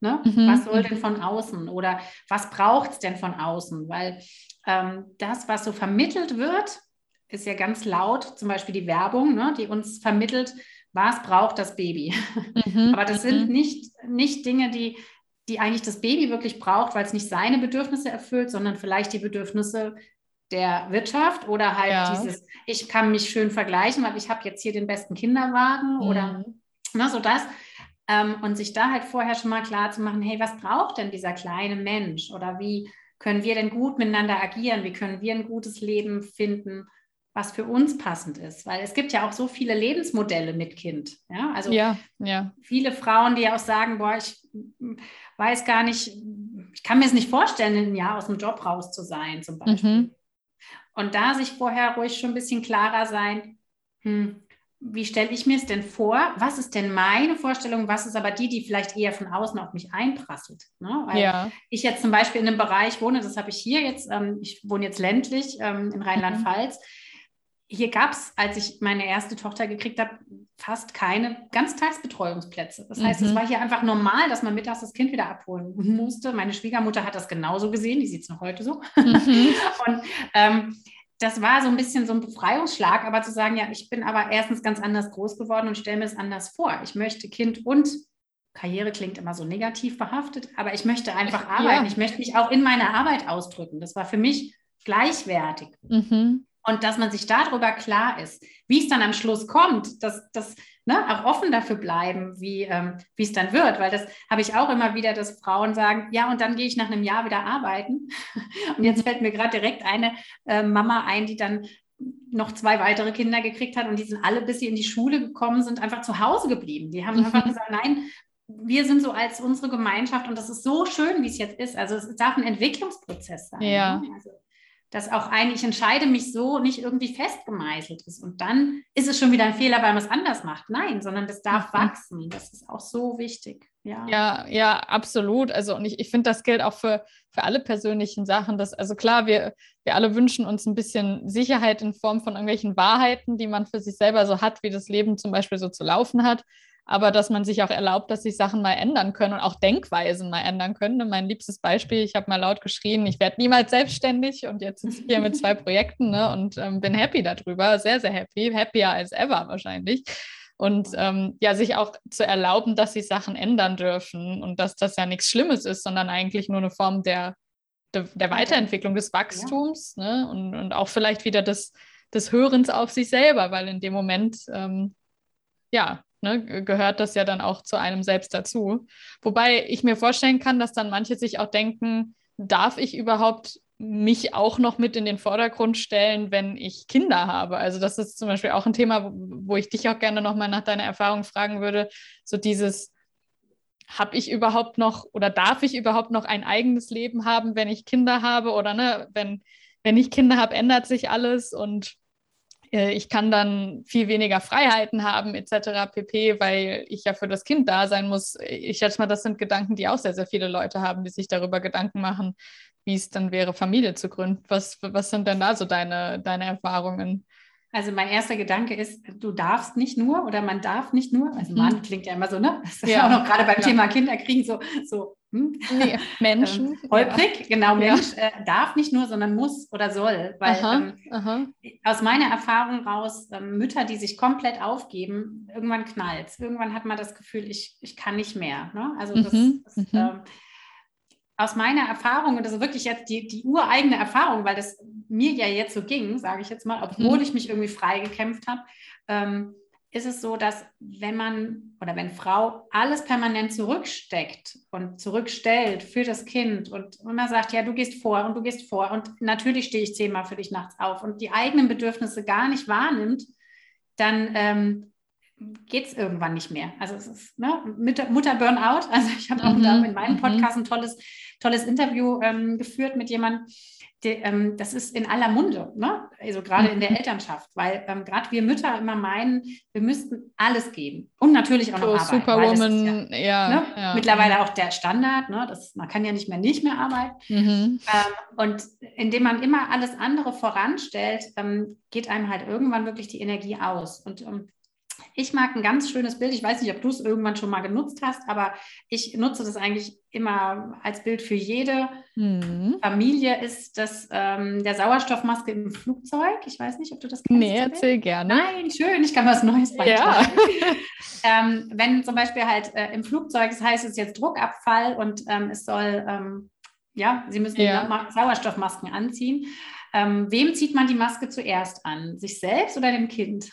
Ne? Mhm. Was soll denn von außen? Oder was braucht es denn von außen? Weil ähm, das, was so vermittelt wird, ist ja ganz laut, zum Beispiel die Werbung, ne, die uns vermittelt, was braucht das Baby. Mhm. *laughs* Aber das sind mhm. nicht, nicht Dinge, die, die eigentlich das Baby wirklich braucht, weil es nicht seine Bedürfnisse erfüllt, sondern vielleicht die Bedürfnisse der Wirtschaft oder halt ja. dieses, ich kann mich schön vergleichen, weil ich habe jetzt hier den besten Kinderwagen mhm. oder ne, so das. Ähm, und sich da halt vorher schon mal klar zu machen, hey, was braucht denn dieser kleine Mensch oder wie können wir denn gut miteinander agieren? Wie können wir ein gutes Leben finden? was für uns passend ist. Weil es gibt ja auch so viele Lebensmodelle mit Kind. Ja, also ja, ja. viele Frauen, die auch sagen, boah, ich weiß gar nicht, ich kann mir es nicht vorstellen, ein Jahr aus dem Job raus zu sein, zum Beispiel. Mhm. Und da sich vorher ruhig schon ein bisschen klarer sein, hm, wie stelle ich mir es denn vor? Was ist denn meine Vorstellung? Was ist aber die, die vielleicht eher von außen auf mich einprasselt? Ne? Weil ja. ich jetzt zum Beispiel in einem Bereich wohne, das habe ich hier jetzt, ähm, ich wohne jetzt ländlich ähm, in Rheinland-Pfalz. Mhm hier gab es, als ich meine erste Tochter gekriegt habe, fast keine Ganztagsbetreuungsplätze. Das heißt, mhm. es war hier einfach normal, dass man mittags das Kind wieder abholen musste. Meine Schwiegermutter hat das genauso gesehen, die sieht es noch heute so. Mhm. *laughs* Und ähm, das war so ein bisschen so ein Befreiungsschlag, aber zu sagen, ja, ich bin aber erstens ganz anders groß geworden und stelle mir es anders vor. Ich möchte Kind und Karriere klingt immer so negativ behaftet, aber ich möchte einfach *laughs* arbeiten. Ja. Ich möchte mich auch in meiner Arbeit ausdrücken. Das war für mich gleichwertig. Mhm. Und dass man sich darüber klar ist, wie es dann am Schluss kommt, dass das ne, auch offen dafür bleiben, wie ähm, es dann wird. Weil das habe ich auch immer wieder, dass Frauen sagen, ja, und dann gehe ich nach einem Jahr wieder arbeiten. *laughs* Und jetzt fällt mir gerade direkt eine äh, Mama ein, die dann noch zwei weitere Kinder gekriegt hat und die sind alle, bis sie in die Schule gekommen sind, einfach zu Hause geblieben. Die haben mhm. einfach gesagt, nein, wir sind so als unsere Gemeinschaft und das ist so schön, wie es jetzt ist. Also es darf ein Entwicklungsprozess sein. Ja. Ne? Also, dass auch ein, ich entscheide mich so, nicht irgendwie festgemeißelt ist. Und dann ist es schon wieder ein Fehler, weil man es anders macht. Nein, sondern das darf mhm. wachsen. Das ist auch so wichtig. Ja, ja, ja absolut. Also, und ich, ich finde, das gilt auch für, für alle persönlichen Sachen. Dass, also klar, wir, wir alle wünschen uns ein bisschen Sicherheit in Form von irgendwelchen Wahrheiten, die man für sich selber so hat, wie das Leben zum Beispiel so zu laufen hat aber dass man sich auch erlaubt, dass sich Sachen mal ändern können und auch Denkweisen mal ändern können. Mein liebstes Beispiel, ich habe mal laut geschrien, ich werde niemals selbstständig und jetzt sitze ich hier mit zwei Projekten ne, und ähm, bin happy darüber, sehr, sehr happy, happier als ever wahrscheinlich. Und ähm, ja, sich auch zu erlauben, dass sich Sachen ändern dürfen und dass das ja nichts Schlimmes ist, sondern eigentlich nur eine Form der, der, der Weiterentwicklung, des Wachstums ja. ne? und, und auch vielleicht wieder des, des Hörens auf sich selber, weil in dem Moment ähm, ja, ne, gehört das ja dann auch zu einem selbst dazu. Wobei ich mir vorstellen kann, dass dann manche sich auch denken, darf ich überhaupt mich auch noch mit in den Vordergrund stellen, wenn ich Kinder habe. Also das ist zum Beispiel auch ein Thema, wo ich dich auch gerne nochmal nach deiner Erfahrung fragen würde. So dieses, habe ich überhaupt noch oder darf ich überhaupt noch ein eigenes Leben haben, wenn ich Kinder habe? Oder ne, wenn, wenn ich Kinder habe, ändert sich alles und ich kann dann viel weniger Freiheiten haben etc. pp, weil ich ja für das Kind da sein muss. Ich schätze mal, das sind Gedanken, die auch sehr, sehr viele Leute haben, die sich darüber Gedanken machen, wie es dann wäre, Familie zu gründen. Was, was sind denn da so deine, deine Erfahrungen? Also mein erster Gedanke ist, du darfst nicht nur oder man darf nicht nur, also Mann mhm. klingt ja immer so, ne? Das ist ja auch noch gerade beim ja. Thema Kinderkriegen so, so hm? nee, *laughs* Menschen. ähm, holprig, ja. genau, Mensch ja. äh, darf nicht nur, sondern muss oder soll. Weil aha, ähm, aha. aus meiner Erfahrung raus, ähm, Mütter, die sich komplett aufgeben, irgendwann knallt Irgendwann hat man das Gefühl, ich, ich kann nicht mehr. Ne? Also das, mhm, das mhm. Aus meiner Erfahrung, und das ist wirklich jetzt die, die ureigene Erfahrung, weil das mir ja jetzt so ging, sage ich jetzt mal, obwohl mhm. ich mich irgendwie frei gekämpft habe, ähm, ist es so, dass wenn man oder wenn Frau alles permanent zurücksteckt und zurückstellt für das Kind und immer sagt, ja, du gehst vor und du gehst vor und natürlich stehe ich zehnmal für dich nachts auf und die eigenen Bedürfnisse gar nicht wahrnimmt, dann ähm, geht es irgendwann nicht mehr. Also es ist ne, Mutter Burnout. *laughs* Also ich habe auch mhm. da in meinem mhm. Podcast ein tolles, tolles Interview ähm, geführt mit jemandem, die, ähm, das ist in aller Munde, ne? also gerade in der mhm. Elternschaft, weil ähm, gerade wir Mütter immer meinen, wir müssten alles geben und natürlich auch noch so, arbeiten. Superwoman, ja, ja, ne? ja, Mittlerweile auch der Standard, ne? das, man kann ja nicht mehr nicht mehr arbeiten. Mhm. Ähm, und indem man immer alles andere voranstellt, ähm, geht einem halt irgendwann wirklich die Energie aus. Und ähm, ich mag ein ganz schönes Bild. Ich weiß nicht, ob du es irgendwann schon mal genutzt hast, aber ich nutze das eigentlich immer als Bild für jede mhm. Familie. Ist das ähm, der Sauerstoffmaske im Flugzeug? Ich weiß nicht, ob du das kennst. Nee, erzähl gerne. Nein, schön. Ich kann was Neues beitragen. Ja. *laughs* ähm, wenn zum Beispiel halt äh, im Flugzeug, das heißt es jetzt Druckabfall und ähm, es soll, ähm, ja, sie müssen ja. Sauerstoffmasken anziehen. Ähm, wem zieht man die Maske zuerst an? Sich selbst oder dem Kind?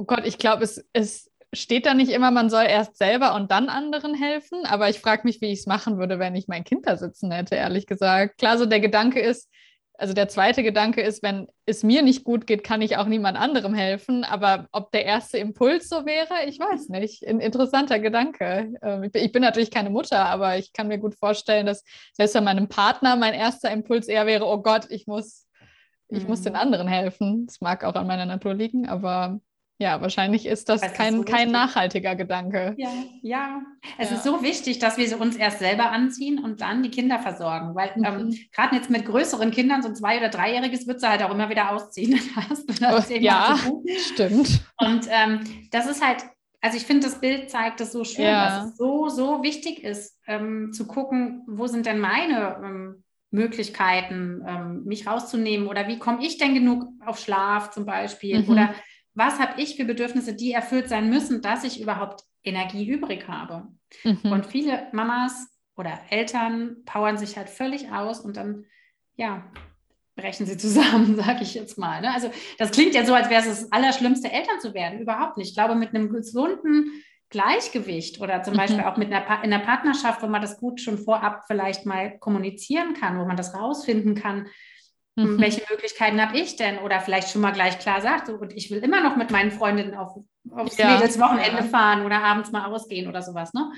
Oh Gott, ich glaube, es, es steht da nicht immer, man soll erst selber und dann anderen helfen. Aber ich frage mich, wie ich es machen würde, wenn ich mein Kind da sitzen hätte, ehrlich gesagt. Klar, so der Gedanke ist, also der zweite Gedanke ist, wenn es mir nicht gut geht, kann ich auch niemand anderem helfen. Aber ob der erste Impuls so wäre, ich weiß nicht. Ein interessanter Gedanke. Ähm, ich bin natürlich keine Mutter, aber ich kann mir gut vorstellen, dass selbst bei meinem Partner mein erster Impuls eher wäre, oh Gott, ich muss, ich muss den mhm. anderen helfen. Das mag auch an meiner Natur liegen, aber ja, wahrscheinlich ist das es kein, ist so kein nachhaltiger Gedanke. Ja, ja. es ja. ist so wichtig, dass wir uns erst selber anziehen und dann die Kinder versorgen. Weil ähm, mhm. ähm, gerade jetzt mit größeren Kindern, so ein zwei- oder dreijähriges, wird sie halt auch immer wieder ausziehen. *laughs* oh, ja, stimmt. Und ähm, das ist halt, also ich finde, das Bild zeigt es so schön, ja. dass es so, so wichtig ist, ähm, zu gucken, wo sind denn meine ähm, Möglichkeiten, ähm, mich rauszunehmen oder wie komme ich denn genug auf Schlaf zum Beispiel mhm. oder was habe ich für Bedürfnisse, die erfüllt sein müssen, dass ich überhaupt Energie übrig habe. Mhm. Und viele Mamas oder Eltern powern sich halt völlig aus und dann, ja, brechen sie *laughs* zusammen, sage ich jetzt mal. Ne? Also das klingt ja so, als wäre es das Allerschlimmste, Eltern zu werden. Überhaupt nicht. Ich glaube, mit einem gesunden Gleichgewicht oder zum mhm. Beispiel auch mit einer, pa in einer Partnerschaft, wo man das gut schon vorab vielleicht mal kommunizieren kann, wo man das rausfinden kann, Mhm. Welche Möglichkeiten habe ich denn? Oder vielleicht schon mal gleich klar sagt, so, und ich will immer noch mit meinen Freundinnen auf, aufs ja. Mädelswochenende ja. fahren oder abends mal ausgehen oder sowas, ne?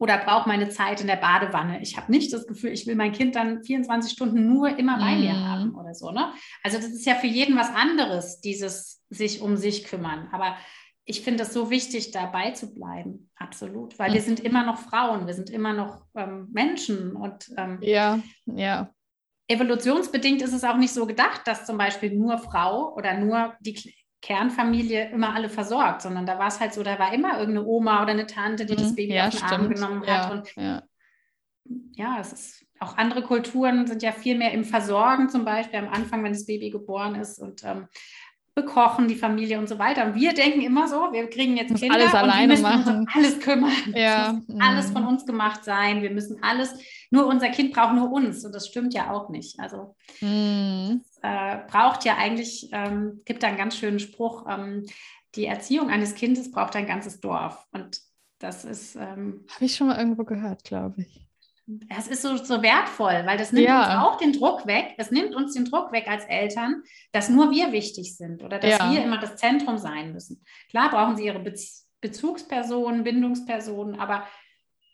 Oder brauche meine Zeit in der Badewanne. Ich habe nicht das Gefühl, ich will mein Kind dann 24 Stunden nur immer bei mhm. mir haben oder so, ne? Also das ist ja für jeden was anderes, dieses sich um sich kümmern. Aber ich finde es so wichtig, dabei zu bleiben, absolut, weil mhm. wir sind immer noch Frauen, wir sind immer noch ähm, Menschen und ähm, ja, ja evolutionsbedingt ist es auch nicht so gedacht, dass zum Beispiel nur Frau oder nur die Kernfamilie immer alle versorgt, sondern da war es halt so, da war immer irgendeine Oma oder eine Tante, die das mhm. Baby ja, auf den stimmt. Arm genommen hat. Ja, und ja. ja, es ist auch andere Kulturen sind ja viel mehr im Versorgen, zum Beispiel am Anfang, wenn das Baby geboren ist. Und ähm, bekochen, die Familie und so weiter. Und wir denken immer so, wir kriegen jetzt Kinder alles alleine und wir müssen machen. uns alles kümmern. *laughs* Ja. alles von uns gemacht sein. Wir müssen alles, nur unser Kind braucht nur uns. Und das stimmt ja auch nicht. Also mhm. es, äh, braucht ja eigentlich, ähm, gibt da einen ganz schönen Spruch, ähm, die Erziehung eines Kindes braucht ein ganzes Dorf. Und das ist. Ähm, Habe ich schon mal irgendwo gehört, glaube ich. Es ist so, so wertvoll, weil das nimmt ja. uns auch den Druck weg. Es nimmt uns den Druck weg als Eltern, dass nur wir wichtig sind oder dass ja. wir immer das Zentrum sein müssen. Klar brauchen sie ihre Be Bezugspersonen, Bindungspersonen, aber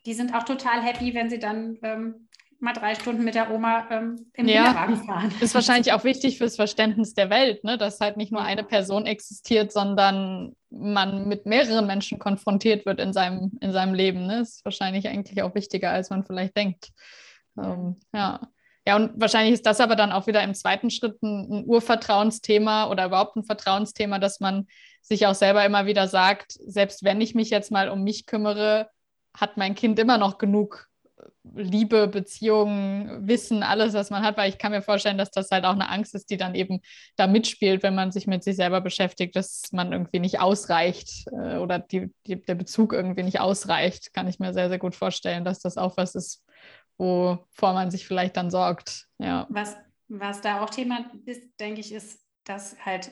die sind auch total happy, wenn sie dann ähm, mal drei Stunden mit der Oma ähm, im ja, Kinderwagen fahren. Ist wahrscheinlich *laughs* auch wichtig fürs Verständnis der Welt, ne? dass halt nicht nur eine Person existiert, sondern man mit mehreren Menschen konfrontiert wird in seinem, in seinem Leben. Ne? Ist wahrscheinlich eigentlich auch wichtiger, als man vielleicht denkt. Ähm, ja. Ja, und wahrscheinlich ist das aber dann auch wieder im zweiten Schritt ein, ein Urvertrauensthema oder überhaupt ein Vertrauensthema, dass man sich auch selber immer wieder sagt, selbst wenn ich mich jetzt mal um mich kümmere, hat mein Kind immer noch genug Liebe, Beziehungen, Wissen, alles, was man hat, weil ich kann mir vorstellen, dass das halt auch eine Angst ist, die dann eben da mitspielt, wenn man sich mit sich selber beschäftigt, dass man irgendwie nicht ausreicht äh, oder die, die, der Bezug irgendwie nicht ausreicht, kann ich mir sehr, sehr gut vorstellen, dass das auch was ist, wovor man sich vielleicht dann sorgt. Ja. Was, was da auch Thema ist, denke ich, ist, dass halt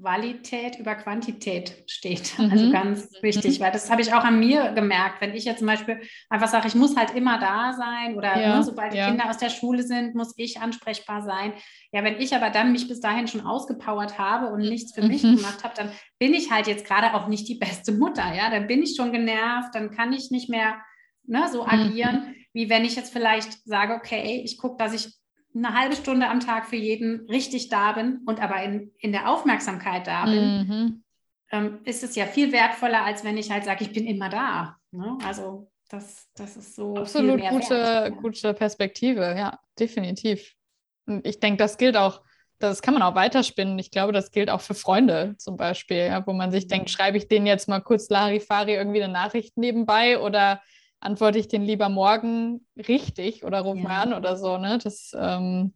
Qualität über Quantität steht. *laughs* Mhm. Also ganz wichtig, mhm. weil das habe ich auch an mir gemerkt. Wenn ich jetzt zum Beispiel einfach sage, ich muss halt immer da sein oder ja, ne, sobald die ja. Kinder aus der Schule sind, muss ich ansprechbar sein. Ja, wenn ich aber dann mich bis dahin schon ausgepowert habe und nichts für mich mhm. gemacht habe, dann bin ich halt jetzt gerade auch nicht die beste Mutter. Ja, dann bin ich schon genervt, dann kann ich nicht mehr ne, so mhm. agieren, wie wenn ich jetzt vielleicht sage, okay, ich gucke, dass ich eine halbe Stunde am Tag für jeden richtig da bin und aber in, in der Aufmerksamkeit da bin, mhm. ähm, ist es ja viel wertvoller, als wenn ich halt sage, ich bin immer da. Ne? Also das, das ist so. Absolut gute, wert, gute Perspektive, ja, definitiv. Und ich denke, das gilt auch, das kann man auch weiterspinnen. Ich glaube, das gilt auch für Freunde zum Beispiel, ja, wo man sich mhm. denkt, schreibe ich denen jetzt mal kurz Larifari irgendwie eine Nachricht nebenbei oder antworte ich den lieber morgen richtig oder rufe ja. mal an oder so. Ne? Das ähm,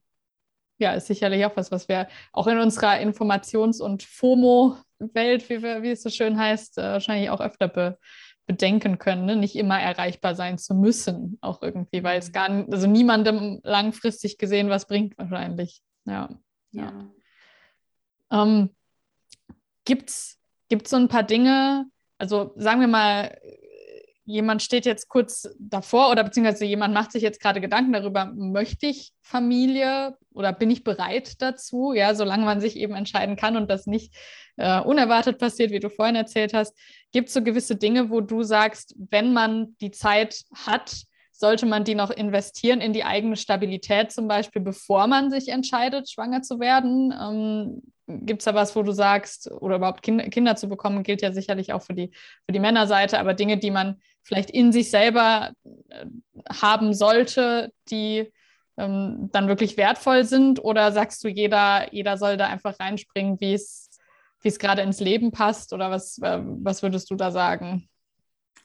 ja, ist sicherlich auch was, was wir auch in unserer Informations- und FOMO-Welt, wie, wie, es so schön heißt, äh, wahrscheinlich auch öfter be bedenken können, ne? nicht immer erreichbar sein zu müssen, auch irgendwie, weil es mhm. gar nicht, also niemandem langfristig gesehen was bringt wahrscheinlich. Ja. ja. ja. Ähm, Gibt es so ein paar Dinge, also sagen wir mal, jemand steht jetzt kurz davor oder beziehungsweise jemand macht sich jetzt gerade Gedanken darüber, möchte ich Familie oder bin ich bereit dazu? Ja, solange man sich eben entscheiden kann und das nicht äh, unerwartet passiert, wie du vorhin erzählt hast, gibt es so gewisse Dinge, wo du sagst, wenn man die Zeit hat, sollte man die noch investieren in die eigene Stabilität zum Beispiel, bevor man sich entscheidet, schwanger zu werden? Ähm, Gibt es da was, wo du sagst, oder überhaupt kind, Kinder zu bekommen, gilt ja sicherlich auch für die, für die Männerseite, aber Dinge, die man vielleicht in sich selber äh, haben sollte, die ähm, dann wirklich wertvoll sind? Oder sagst du, jeder, jeder soll da einfach reinspringen, wie es wie es gerade ins Leben passt? Oder was, äh, was würdest du da sagen?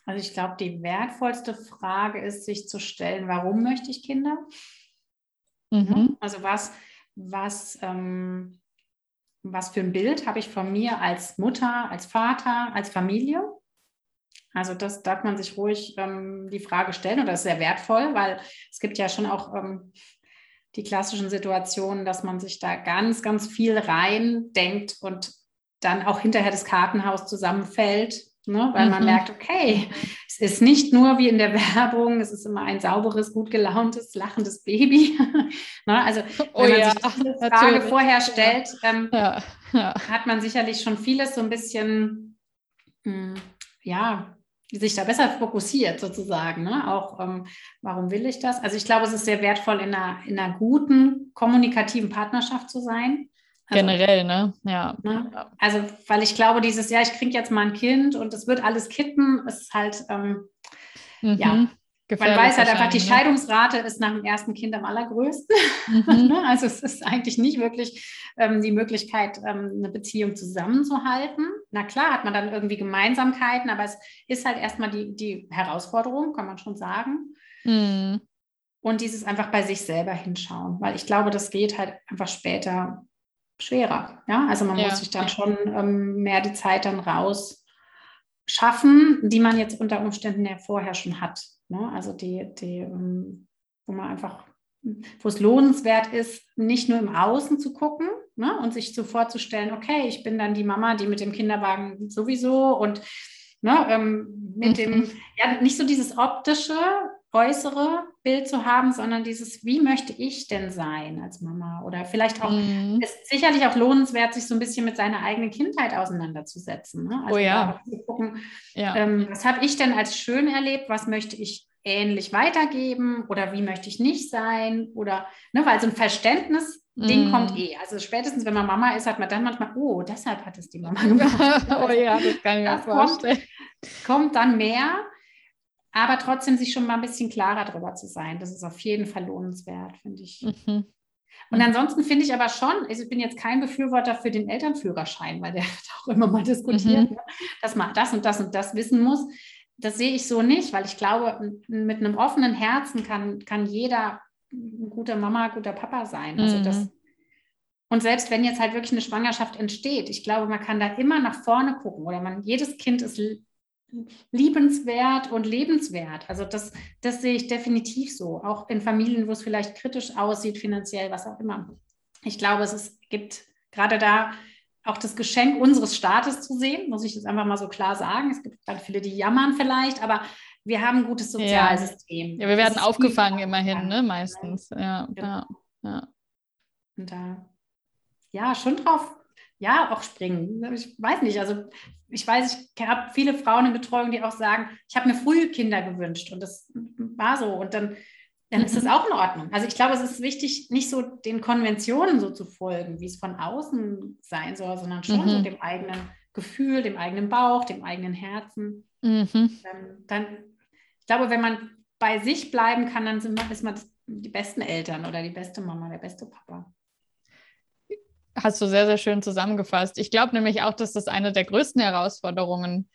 Also ich glaube, die wertvollste Frage ist, sich zu stellen, warum möchte ich Kinder? Mhm. Also was, was ähm, was für ein Bild habe ich von mir als Mutter, als Vater, als Familie. Also das darf man sich ruhig ähm, die Frage stellen und das ist sehr wertvoll, weil es gibt ja schon auch ähm, die klassischen Situationen, dass man sich da ganz, ganz viel rein denkt und dann auch hinterher das Kartenhaus zusammenfällt Ne? Weil mhm. man merkt, okay, es ist nicht nur wie in der Werbung, es ist immer ein sauberes, gut gelauntes, lachendes Baby. *laughs* ne? Also oh wenn man ja, sich diese Frage natürlich. vorher stellt, ähm, ja, ja. hat man sicherlich schon vieles so ein bisschen, mh, hm, ja, sich da besser fokussiert sozusagen. Ne? Auch, ähm, warum will ich das? Also ich glaube, es ist sehr wertvoll, in einer, in einer guten, kommunikativen Partnerschaft zu sein. Also, Generell, ne? Ja. Ne? Also, weil ich glaube, dieses Jahr, ich kriege jetzt mal ein Kind und es wird alles kippen, ist halt, ähm, mhm. ja. Man weiß halt einfach, die ne? Scheidungsrate ist nach dem ersten Kind am allergrößten. Mhm. *laughs* Ne? also es ist eigentlich nicht wirklich ähm, die Möglichkeit, ähm, eine Beziehung zusammenzuhalten. Na klar hat man dann irgendwie Gemeinsamkeiten, aber es ist halt erstmal die, die Herausforderung, kann man schon sagen. Mhm. Und dieses einfach bei sich selber hinschauen, weil ich glaube, das geht halt einfach später schwerer. Ja, also man ja. muss sich dann schon ähm, mehr die Zeit dann raus schaffen, die man jetzt unter Umständen ja vorher schon hat. Ne? Also die, die, ähm, wo man einfach, wo es lohnenswert ist, nicht nur im Außen zu gucken ne? und sich so vorzustellen, okay, ich bin dann die Mama, die mit dem Kinderwagen sowieso und ne, ähm, mit dem, mhm. ja, nicht so dieses optische, äußere Bild zu haben, sondern dieses, wie möchte ich denn sein als Mama? Oder vielleicht auch, mhm. ist sicherlich auch lohnenswert, sich so ein bisschen mit seiner eigenen Kindheit auseinanderzusetzen. Ne? Also oh ja. Gucken, ja. Ähm, was habe ich denn als schön erlebt? Was möchte ich ähnlich weitergeben? Oder wie möchte ich nicht sein? Oder, ne, weil so ein Verständnis Ding mm. kommt eh. Also spätestens, wenn man Mama ist, hat man dann manchmal, oh, deshalb hat es die Mama *laughs* gemacht. oh ja, das kann ich mir vorstellen. Kommt, kommt dann mehr aber trotzdem sich schon mal ein bisschen klarer darüber zu sein. Das ist auf jeden Fall lohnenswert, finde ich. Mhm. Und ansonsten finde ich aber schon, also ich bin jetzt kein Befürworter für den Elternführerschein, weil der *laughs* wird auch immer mal diskutiert, mhm. Ne, dass man das und das und das wissen muss. Das sehe ich so nicht, weil ich glaube, mit einem offenen Herzen kann, kann jeder ein guter Mama, guter Papa sein. Also das, mhm. und selbst wenn jetzt halt wirklich eine Schwangerschaft entsteht, ich glaube, man kann da immer nach vorne gucken oder man, jedes Kind ist liebenswert und lebenswert. Also das, das sehe ich definitiv so, auch in Familien, wo es vielleicht kritisch aussieht, finanziell, was auch immer. Ich glaube, es ist, gibt gerade da auch das Geschenk unseres Staates zu sehen, muss ich das einfach mal so klar sagen. Es gibt ganz viele, die jammern vielleicht, aber wir haben ein gutes Sozialsystem. Ja, ja wir werden aufgefangen immerhin, ne, meistens. Ja, genau. ja, ja. Und da, ja, schon drauf, ja, auch springen. Ich weiß nicht, also ich weiß, ich habe viele Frauen in Betreuung, die auch sagen, ich habe mir früh Kinder gewünscht und das war so. Und dann, dann ist das mhm. auch in Ordnung. Also ich glaube, es ist wichtig, nicht so den Konventionen so zu folgen, wie es von außen sein soll, sondern schon mhm. so dem eigenen Gefühl, dem eigenen Bauch, dem eigenen Herzen. Mhm. Dann, dann, ich glaube, wenn man bei sich bleiben kann, dann sind, ist man die besten Eltern oder die beste Mama, der beste Papa hast du sehr, sehr schön zusammengefasst. Ich glaube nämlich auch, dass das eine der größten Herausforderungen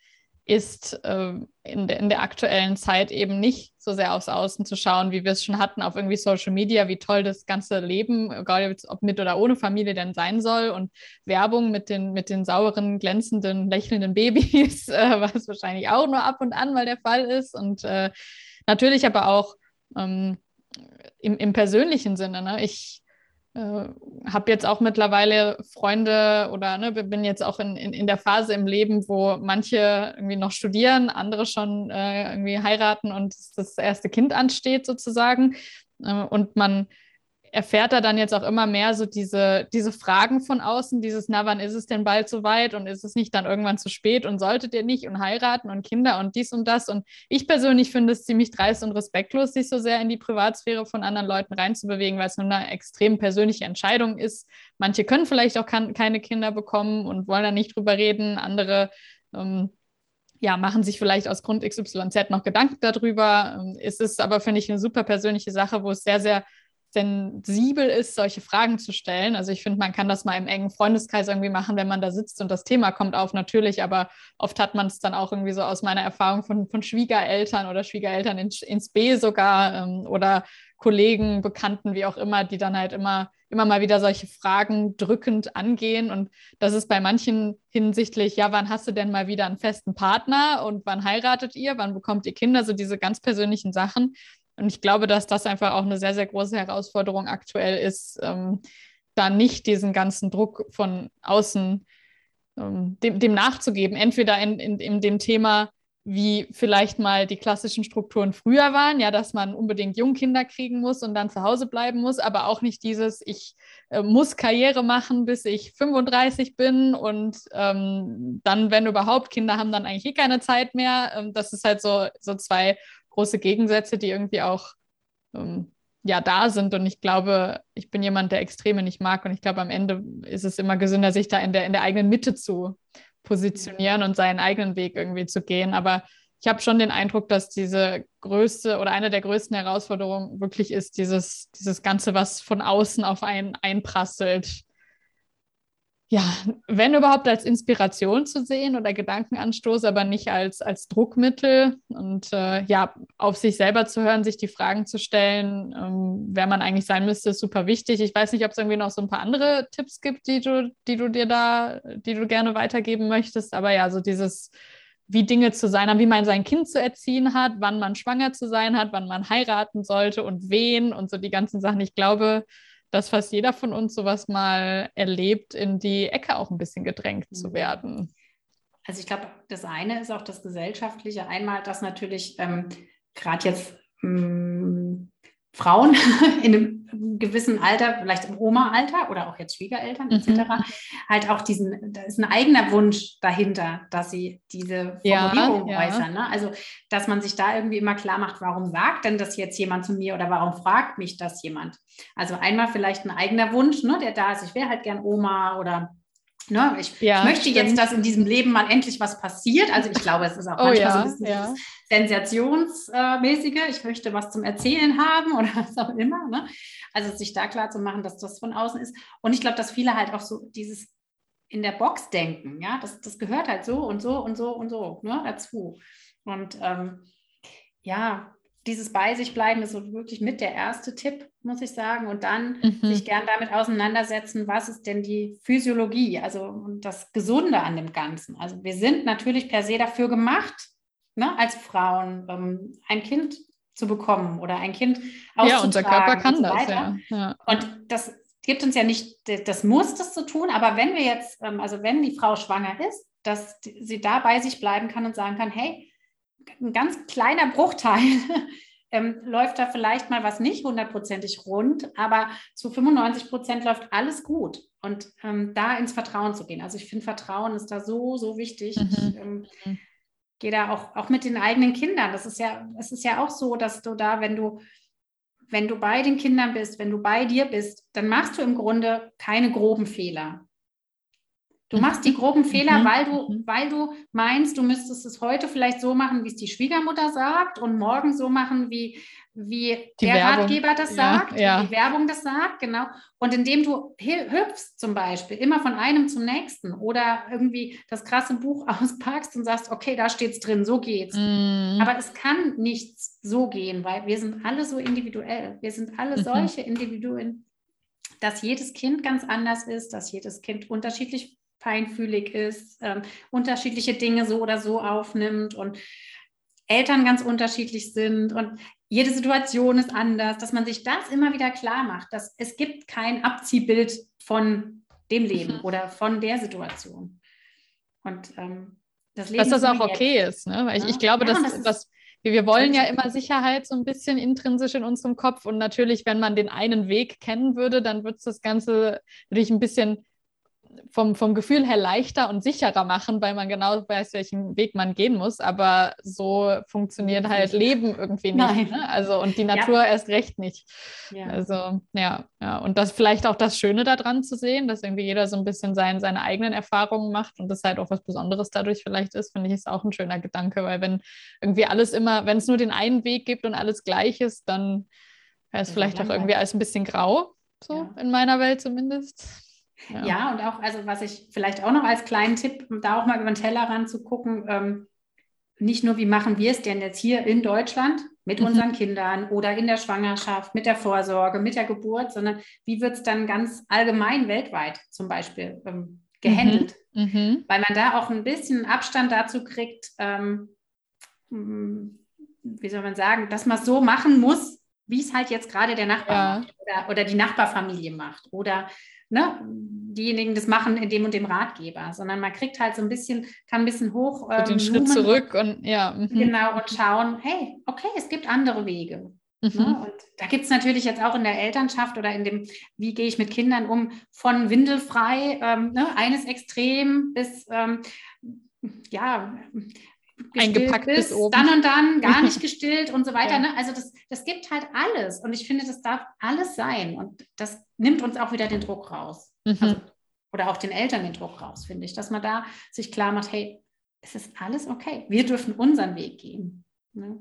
ist, äh, in, de, in, der aktuellen Zeit eben nicht so sehr aufs Außen zu schauen, wie wir es schon hatten, auf irgendwie Social Media, wie toll das ganze Leben, egal ob mit oder ohne Familie denn sein soll und Werbung mit den, mit den sauren, glänzenden, lächelnden Babys, *laughs* äh, was wahrscheinlich auch nur ab und an mal der Fall ist und äh, natürlich aber auch ähm, im, im persönlichen Sinne. Ne? Ich äh, habe jetzt auch mittlerweile Freunde oder ne, bin jetzt auch in, in, in der Phase im Leben, wo manche irgendwie noch studieren, andere schon äh, irgendwie heiraten und das erste Kind ansteht sozusagen. Äh, und man erfährt er dann jetzt auch immer mehr so diese, diese Fragen von außen, dieses, na, wann ist es denn bald so weit und ist es nicht dann irgendwann zu spät und solltet ihr nicht und heiraten und Kinder und dies und das. Und ich persönlich finde es ziemlich dreist und respektlos, sich so sehr in die Privatsphäre von anderen Leuten reinzubewegen, weil es nur eine extrem persönliche Entscheidung ist. Manche können vielleicht auch keine Kinder bekommen und wollen da nicht drüber reden, andere ähm, ja, machen sich vielleicht aus Grund XYZ noch Gedanken darüber. Ähm, es ist aber, finde ich, eine super persönliche Sache, wo es sehr, sehr sensibel ist, solche Fragen zu stellen. Also ich finde, man kann das mal im engen Freundeskreis irgendwie machen, wenn man da sitzt und das Thema kommt auf, natürlich, aber oft hat man es dann auch irgendwie so aus meiner Erfahrung von, von Schwiegereltern oder Schwiegereltern ins, ins B sogar ähm, oder Kollegen, Bekannten, wie auch immer, die dann halt immer, immer mal wieder solche Fragen drückend angehen. Und das ist bei manchen hinsichtlich, ja, wann hast du denn mal wieder einen festen Partner und wann heiratet ihr, wann bekommt ihr Kinder, so diese ganz persönlichen Sachen. Und ich glaube, dass das einfach auch eine sehr, sehr große Herausforderung aktuell ist, ähm, da nicht diesen ganzen Druck von außen ähm, dem, dem, nachzugeben. Entweder in, in, in dem Thema, wie vielleicht mal die klassischen Strukturen früher waren, ja, dass man unbedingt Jungkinder kriegen muss und dann zu Hause bleiben muss, aber auch nicht dieses, ich äh, muss Karriere machen, bis ich 35 bin und ähm, dann, wenn überhaupt, Kinder haben dann eigentlich eh keine Zeit mehr. Ähm, das ist halt so, so zwei große Gegensätze, die irgendwie auch ähm, ja da sind. Und ich glaube, ich bin jemand, der Extreme nicht mag. Und ich glaube, am Ende ist es immer gesünder, sich da in der, in der eigenen Mitte zu positionieren und seinen eigenen Weg irgendwie zu gehen. Aber ich habe schon den Eindruck, dass diese größte oder eine der größten Herausforderungen wirklich ist, dieses, dieses Ganze, was von außen auf einen einprasselt, ja, wenn überhaupt als Inspiration zu sehen oder Gedankenanstoß, aber nicht als, als Druckmittel. Und äh, ja, auf sich selber zu hören, sich die Fragen zu stellen, ähm, wer man eigentlich sein müsste, ist super wichtig. Ich weiß nicht, ob es irgendwie noch so ein paar andere Tipps gibt, die du, die du dir da, die du gerne weitergeben möchtest. Aber ja, so dieses, wie Dinge zu sein haben, wie man sein Kind zu erziehen hat, wann man schwanger zu sein hat, wann man heiraten sollte und wen und so die ganzen Sachen. Ich glaube, dass fast jeder von uns sowas mal erlebt, in die Ecke auch ein bisschen gedrängt zu mhm. werden. Also ich glaube, das eine ist auch das Gesellschaftliche. Einmal, dass natürlich ähm, gerade jetzt ähm, Frauen *laughs* in einem gewissen Alter, vielleicht im Oma-Alter oder auch jetzt Schwiegereltern etc., mhm. halt auch diesen, da ist ein eigener Wunsch dahinter, dass sie diese Formulierung ja, ja. äußern. Ne? Also, dass man sich da irgendwie immer klar macht, warum sagt denn das jetzt jemand zu mir oder warum fragt mich das jemand? Also einmal vielleicht ein eigener Wunsch, ne, der da ist, ich wäre halt gern Oma oder Ne, ich, ja, ich, möchte stimmt. jetzt, dass in diesem Leben mal endlich was passiert. Also ich glaube, es ist auch oh, manchmal ja, so ein bisschen ja. sensationsmäßige. Ich möchte was zum Erzählen haben *laughs* oder was auch immer. Ne? Also sich da klar zu machen, dass das von außen ist. Und ich glaube, dass viele halt auch so dieses in der Box denken. Ja, das, das gehört halt so und so und so und so ne, dazu. Und ähm, ja, dieses bei sich bleiben ist so wirklich mit der erste Tipp, muss ich sagen. Und dann mhm. sich gern damit auseinandersetzen, was ist denn die Physiologie, also das Gesunde an dem Ganzen. Also wir sind natürlich per se dafür gemacht, ne, als Frauen ähm, ein Kind zu bekommen oder ein Kind auszutragen. Ja, unser Körper kann so das, ja. ja. Und das, gibt uns ja nicht das Muss, das zu tun, aber wenn wir jetzt, ähm, also wenn die Frau schwanger ist, dass sie da bei sich bleiben kann und sagen kann, hey, ein ganz kleiner Bruchteil *laughs* ähm, läuft da vielleicht mal was nicht hundertprozentig rund, aber zu 95 Prozent läuft alles gut. Und ähm, da ins Vertrauen zu gehen. Also ich finde, Vertrauen ist da so, so wichtig. Mhm. Ich ähm, mhm. gehe da auch, auch mit den eigenen Kindern. Das ist ja, es ist ja auch so, dass du da, wenn du wenn du bei den Kindern bist, wenn du bei dir bist, dann machst du im Grunde keine groben Fehler. Du machst die groben Fehler, mhm. weil du, mhm. weil du meinst, du müsstest es heute vielleicht so machen, wie es die Schwiegermutter sagt und morgen so machen, wie, wie der Werbung. Ratgeber das ja, sagt, ja. die Werbung das sagt, genau. Und indem du hüpfst zum Beispiel immer von einem zum nächsten oder irgendwie das krasse Buch *laughs* auspackst und sagst, okay, da steht es drin, so geht's. Mhm. Aber es kann nichts so gehen, weil wir sind alle so individuell. Wir sind alle mhm. solche Individuen, dass jedes Kind ganz anders ist, dass jedes Kind unterschiedlich feinfühlig ist, ähm, unterschiedliche Dinge so oder so aufnimmt und Eltern ganz unterschiedlich sind und jede Situation ist anders, dass man sich das immer wieder klar macht, dass es gibt kein Abziehbild von dem Leben mhm. oder von der Situation. Und ähm, das Leben dass das auch okay jetzt. ist, ne? Weil ja. ich, ich glaube, ja, dass, das dass wir wollen ja immer Sicherheit so ein bisschen intrinsisch in unserem Kopf und natürlich, wenn man den einen Weg kennen würde, dann wird es das Ganze natürlich ein bisschen vom, vom Gefühl her leichter und sicherer machen, weil man genau weiß, welchen Weg man gehen muss. Aber so funktioniert halt Leben irgendwie nicht. Ne? Also und die Natur ja. erst recht nicht. Ja. Also ja, ja. Und das vielleicht auch das Schöne daran zu sehen, dass irgendwie jeder so ein bisschen sein, seine eigenen Erfahrungen macht und das halt auch was Besonderes dadurch vielleicht ist, finde ich, ist auch ein schöner Gedanke, weil wenn irgendwie alles immer, wenn es nur den einen Weg gibt und alles gleich ist, dann wäre es ja, vielleicht auch irgendwie alles ein bisschen grau, so in meiner Welt zumindest. Ja. ja. und auch, also was ich vielleicht auch noch als kleinen Tipp, da auch mal über den Teller zu gucken, ähm, nicht nur, wie machen wir es denn jetzt hier in Deutschland mit mhm. unseren Kindern oder in der Schwangerschaft, mit der Vorsorge, mit der Geburt, sondern wie wird es dann ganz allgemein weltweit zum Beispiel ähm, gehandelt? Mhm. Mhm. Weil man da auch ein bisschen Abstand dazu kriegt, ähm, hm, wie soll man sagen, dass man es so machen muss, wie es halt jetzt gerade der Nachbar ja. oder, oder die Nachbarfamilie macht oder ne, diejenigen das machen in dem und dem Ratgeber, sondern man kriegt halt so ein bisschen, kann ein bisschen hoch. Ähm, den Schritt zurück und ja. Mhm. Genau, und schauen, hey, okay, es gibt andere Wege. Ne? Mhm. Ne? Und da gibt es natürlich jetzt auch in der Elternschaft oder in dem, wie gehe ich mit Kindern um, von windelfrei, ähm, ne, eines Extrem bis ähm, ja, eingepackt bis, bis oben. Dann und dann, gar nicht *laughs* gestillt und so weiter. Ja. Ne? Also das, das gibt halt alles. Und ich finde, das darf alles sein. Und das nimmt uns auch wieder den Druck raus. Mhm. Also, oder auch den Eltern den Druck raus, finde ich. Dass man da sich klar macht, hey, es ist alles okay. Wir dürfen unseren Weg gehen. Ne?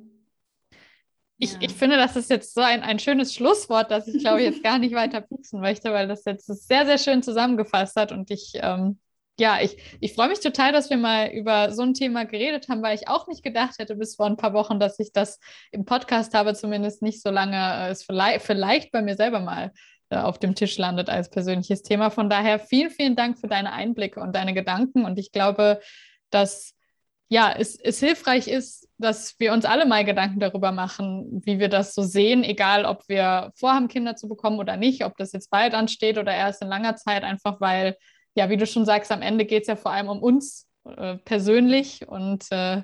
Ich, ja. ich finde, das ist jetzt so ein, ein schönes Schlusswort, dass ich glaube, jetzt gar nicht weiter *laughs* pixen möchte, weil das jetzt sehr, sehr schön zusammengefasst hat und ich ähm, ja, ich, ich freue mich total, dass wir mal über so ein Thema geredet haben, weil ich auch nicht gedacht hätte bis vor ein paar Wochen, dass ich das im Podcast habe, zumindest nicht so lange äh, es vielleicht, vielleicht bei mir selber mal äh, auf dem Tisch landet als persönliches Thema. Von daher vielen, vielen Dank für deine Einblicke und deine Gedanken. Und ich glaube, dass ja, es, es hilfreich ist, dass wir uns alle mal Gedanken darüber machen, wie wir das so sehen, egal ob wir vorhaben, Kinder zu bekommen oder nicht, ob das jetzt bald ansteht oder erst in langer Zeit, einfach weil ja, wie du schon sagst, am Ende geht es ja vor allem um uns äh, persönlich und äh,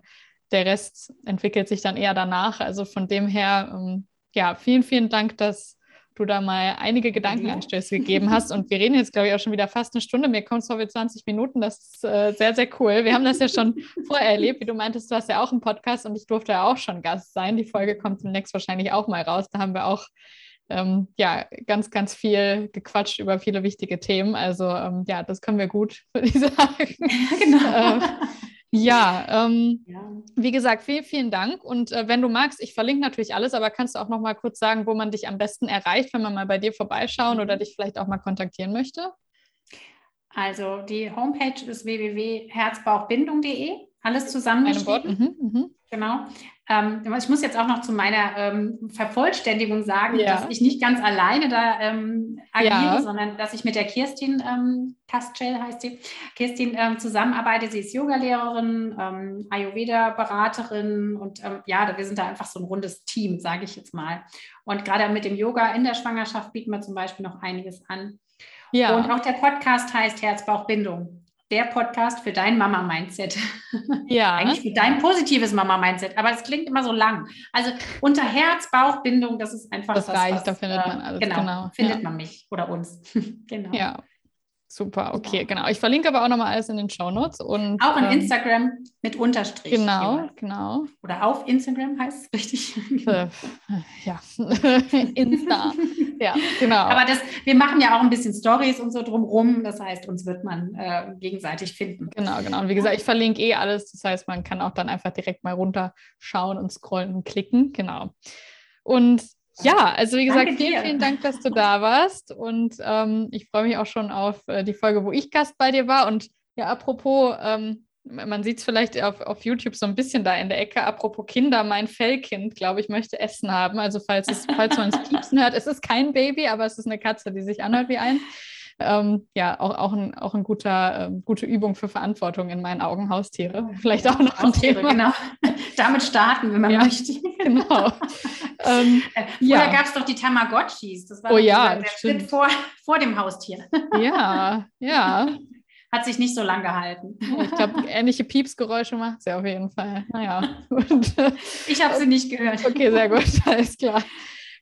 der Rest entwickelt sich dann eher danach. Also von dem her, ähm, ja, vielen, vielen Dank, dass du da mal einige Gedankenanstöße gegeben hast. Und wir reden jetzt, glaube ich, auch schon wieder fast eine Stunde. Mir kommt es vor wie 20 Minuten. Das ist äh, sehr, sehr cool. Wir haben das ja schon *laughs* vorher erlebt. Wie du meintest, du hast ja auch einen Podcast und ich durfte ja auch schon Gast sein. Die Folge kommt demnächst wahrscheinlich auch mal raus. Da haben wir auch ähm, ja, ganz, ganz viel gequatscht über viele wichtige Themen. Also ähm, ja, das können wir gut, *laughs* würde ich sagen. *laughs* genau. äh, ja, ähm, ja, wie gesagt, vielen, vielen Dank. Und äh, wenn du magst, ich verlinke natürlich alles, aber kannst du auch noch mal kurz sagen, wo man dich am besten erreicht, wenn man mal bei dir vorbeischauen oder mhm. dich vielleicht auch mal kontaktieren möchte? Also die Homepage ist www.herzbauchbindung.de. Alles zusammengeschrieben. Mhm, mh. Genau. Ähm, ich muss jetzt auch noch zu meiner ähm, Vervollständigung sagen, ja. dass ich nicht ganz alleine da ähm, agiere, ja. sondern dass ich mit der Kirstin ähm, Kastschel heißt sie, Kirstin ähm, zusammenarbeite. Sie ist Yogalehrerin, ähm, Ayurveda-Beraterin und ähm, ja, wir sind da einfach so ein rundes Team, sage ich jetzt mal. Und gerade mit dem Yoga in der Schwangerschaft bieten wir zum Beispiel noch einiges an. Ja. Und auch der Podcast heißt Herz-Bauch-Bindung der Podcast für dein Mama-Mindset. Ja. Eigentlich für dein positives Mama-Mindset, aber es klingt immer so lang. Also unter Herz, Bauch, Bindung, das ist einfach das. Das reicht, was, da findet man alles. Genau, genau. findet ja. man mich oder uns. *laughs* genau. Ja, Super, okay, genau. Ich verlinke aber auch nochmal alles in den Show Notes. Und, auch in ähm, Instagram mit Unterstrich. Genau, immer. genau. Oder auf Instagram heißt es richtig. Äh, ja, *laughs* Insta. ja, genau. Aber das, wir machen ja auch ein bisschen Stories und so drumrum. Das heißt, uns wird man äh, gegenseitig finden. Genau, genau. Und wie gesagt, ich verlinke eh alles. Das heißt, man kann auch dann einfach direkt mal runterschauen und scrollen und klicken. Genau. Und ja, also wie gesagt, vielen, vielen Dank, dass du da warst. Und ähm, ich freue mich auch schon auf äh, die Folge, wo ich Gast bei dir war. Und ja, apropos, ähm, man sieht es vielleicht auf, auf YouTube so ein bisschen da in der Ecke. Apropos Kinder, mein Fellkind, glaube ich, möchte Essen haben. Also falls, es, falls man es *laughs* piepsen hört, es ist kein Baby, aber es ist eine Katze, die sich anhört wie ein ähm, ja auch, auch, ein, auch ein guter, ähm, gute Übung für Verantwortung in meinen Augen, Haustiere. Vielleicht auch noch ein Thema. Genau. *laughs* Damit starten, wenn man ja, möchte. *laughs* Genau. *laughs* ähm, äh, ja. gab es doch die Tamagotchis. Das war oh, ja, der Schritt vor, vor dem Haustier. ja, ja. Hat sich nicht so lange gehalten. Ich glaube, ähnliche Piepsgeräusche macht sie auf jeden Fall. Naja. ich habe sie nicht gehört. Okay, sehr gut, alles klar.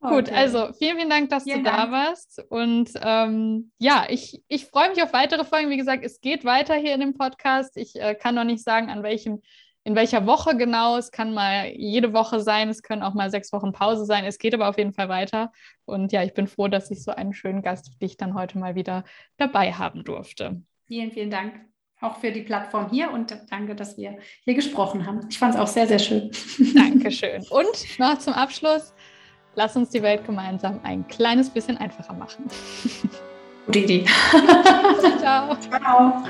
Gut, okay. also vielen, vielen Dank, dass vielen du Dank. da warst. Und ähm, ja, ich, ich freue mich auf weitere Folgen. Wie gesagt, es geht weiter hier in dem Podcast. Ich äh, kann noch nicht sagen, an welchem, in welcher Woche genau. Es kann mal jede Woche sein, es können auch mal sechs Wochen Pause sein. Es geht aber auf jeden Fall weiter. Und ja, ich bin froh, dass ich so einen schönen Gast wie dich dann heute mal wieder dabei haben durfte. Vielen, vielen Dank auch für die Plattform hier und danke, dass wir hier gesprochen haben. Ich fand es auch sehr, sehr schön. Dankeschön. *laughs* Und noch zum Abschluss. Lass uns die Welt gemeinsam ein kleines bisschen einfacher machen. Gute Idee. *laughs* Ciao. Ciao.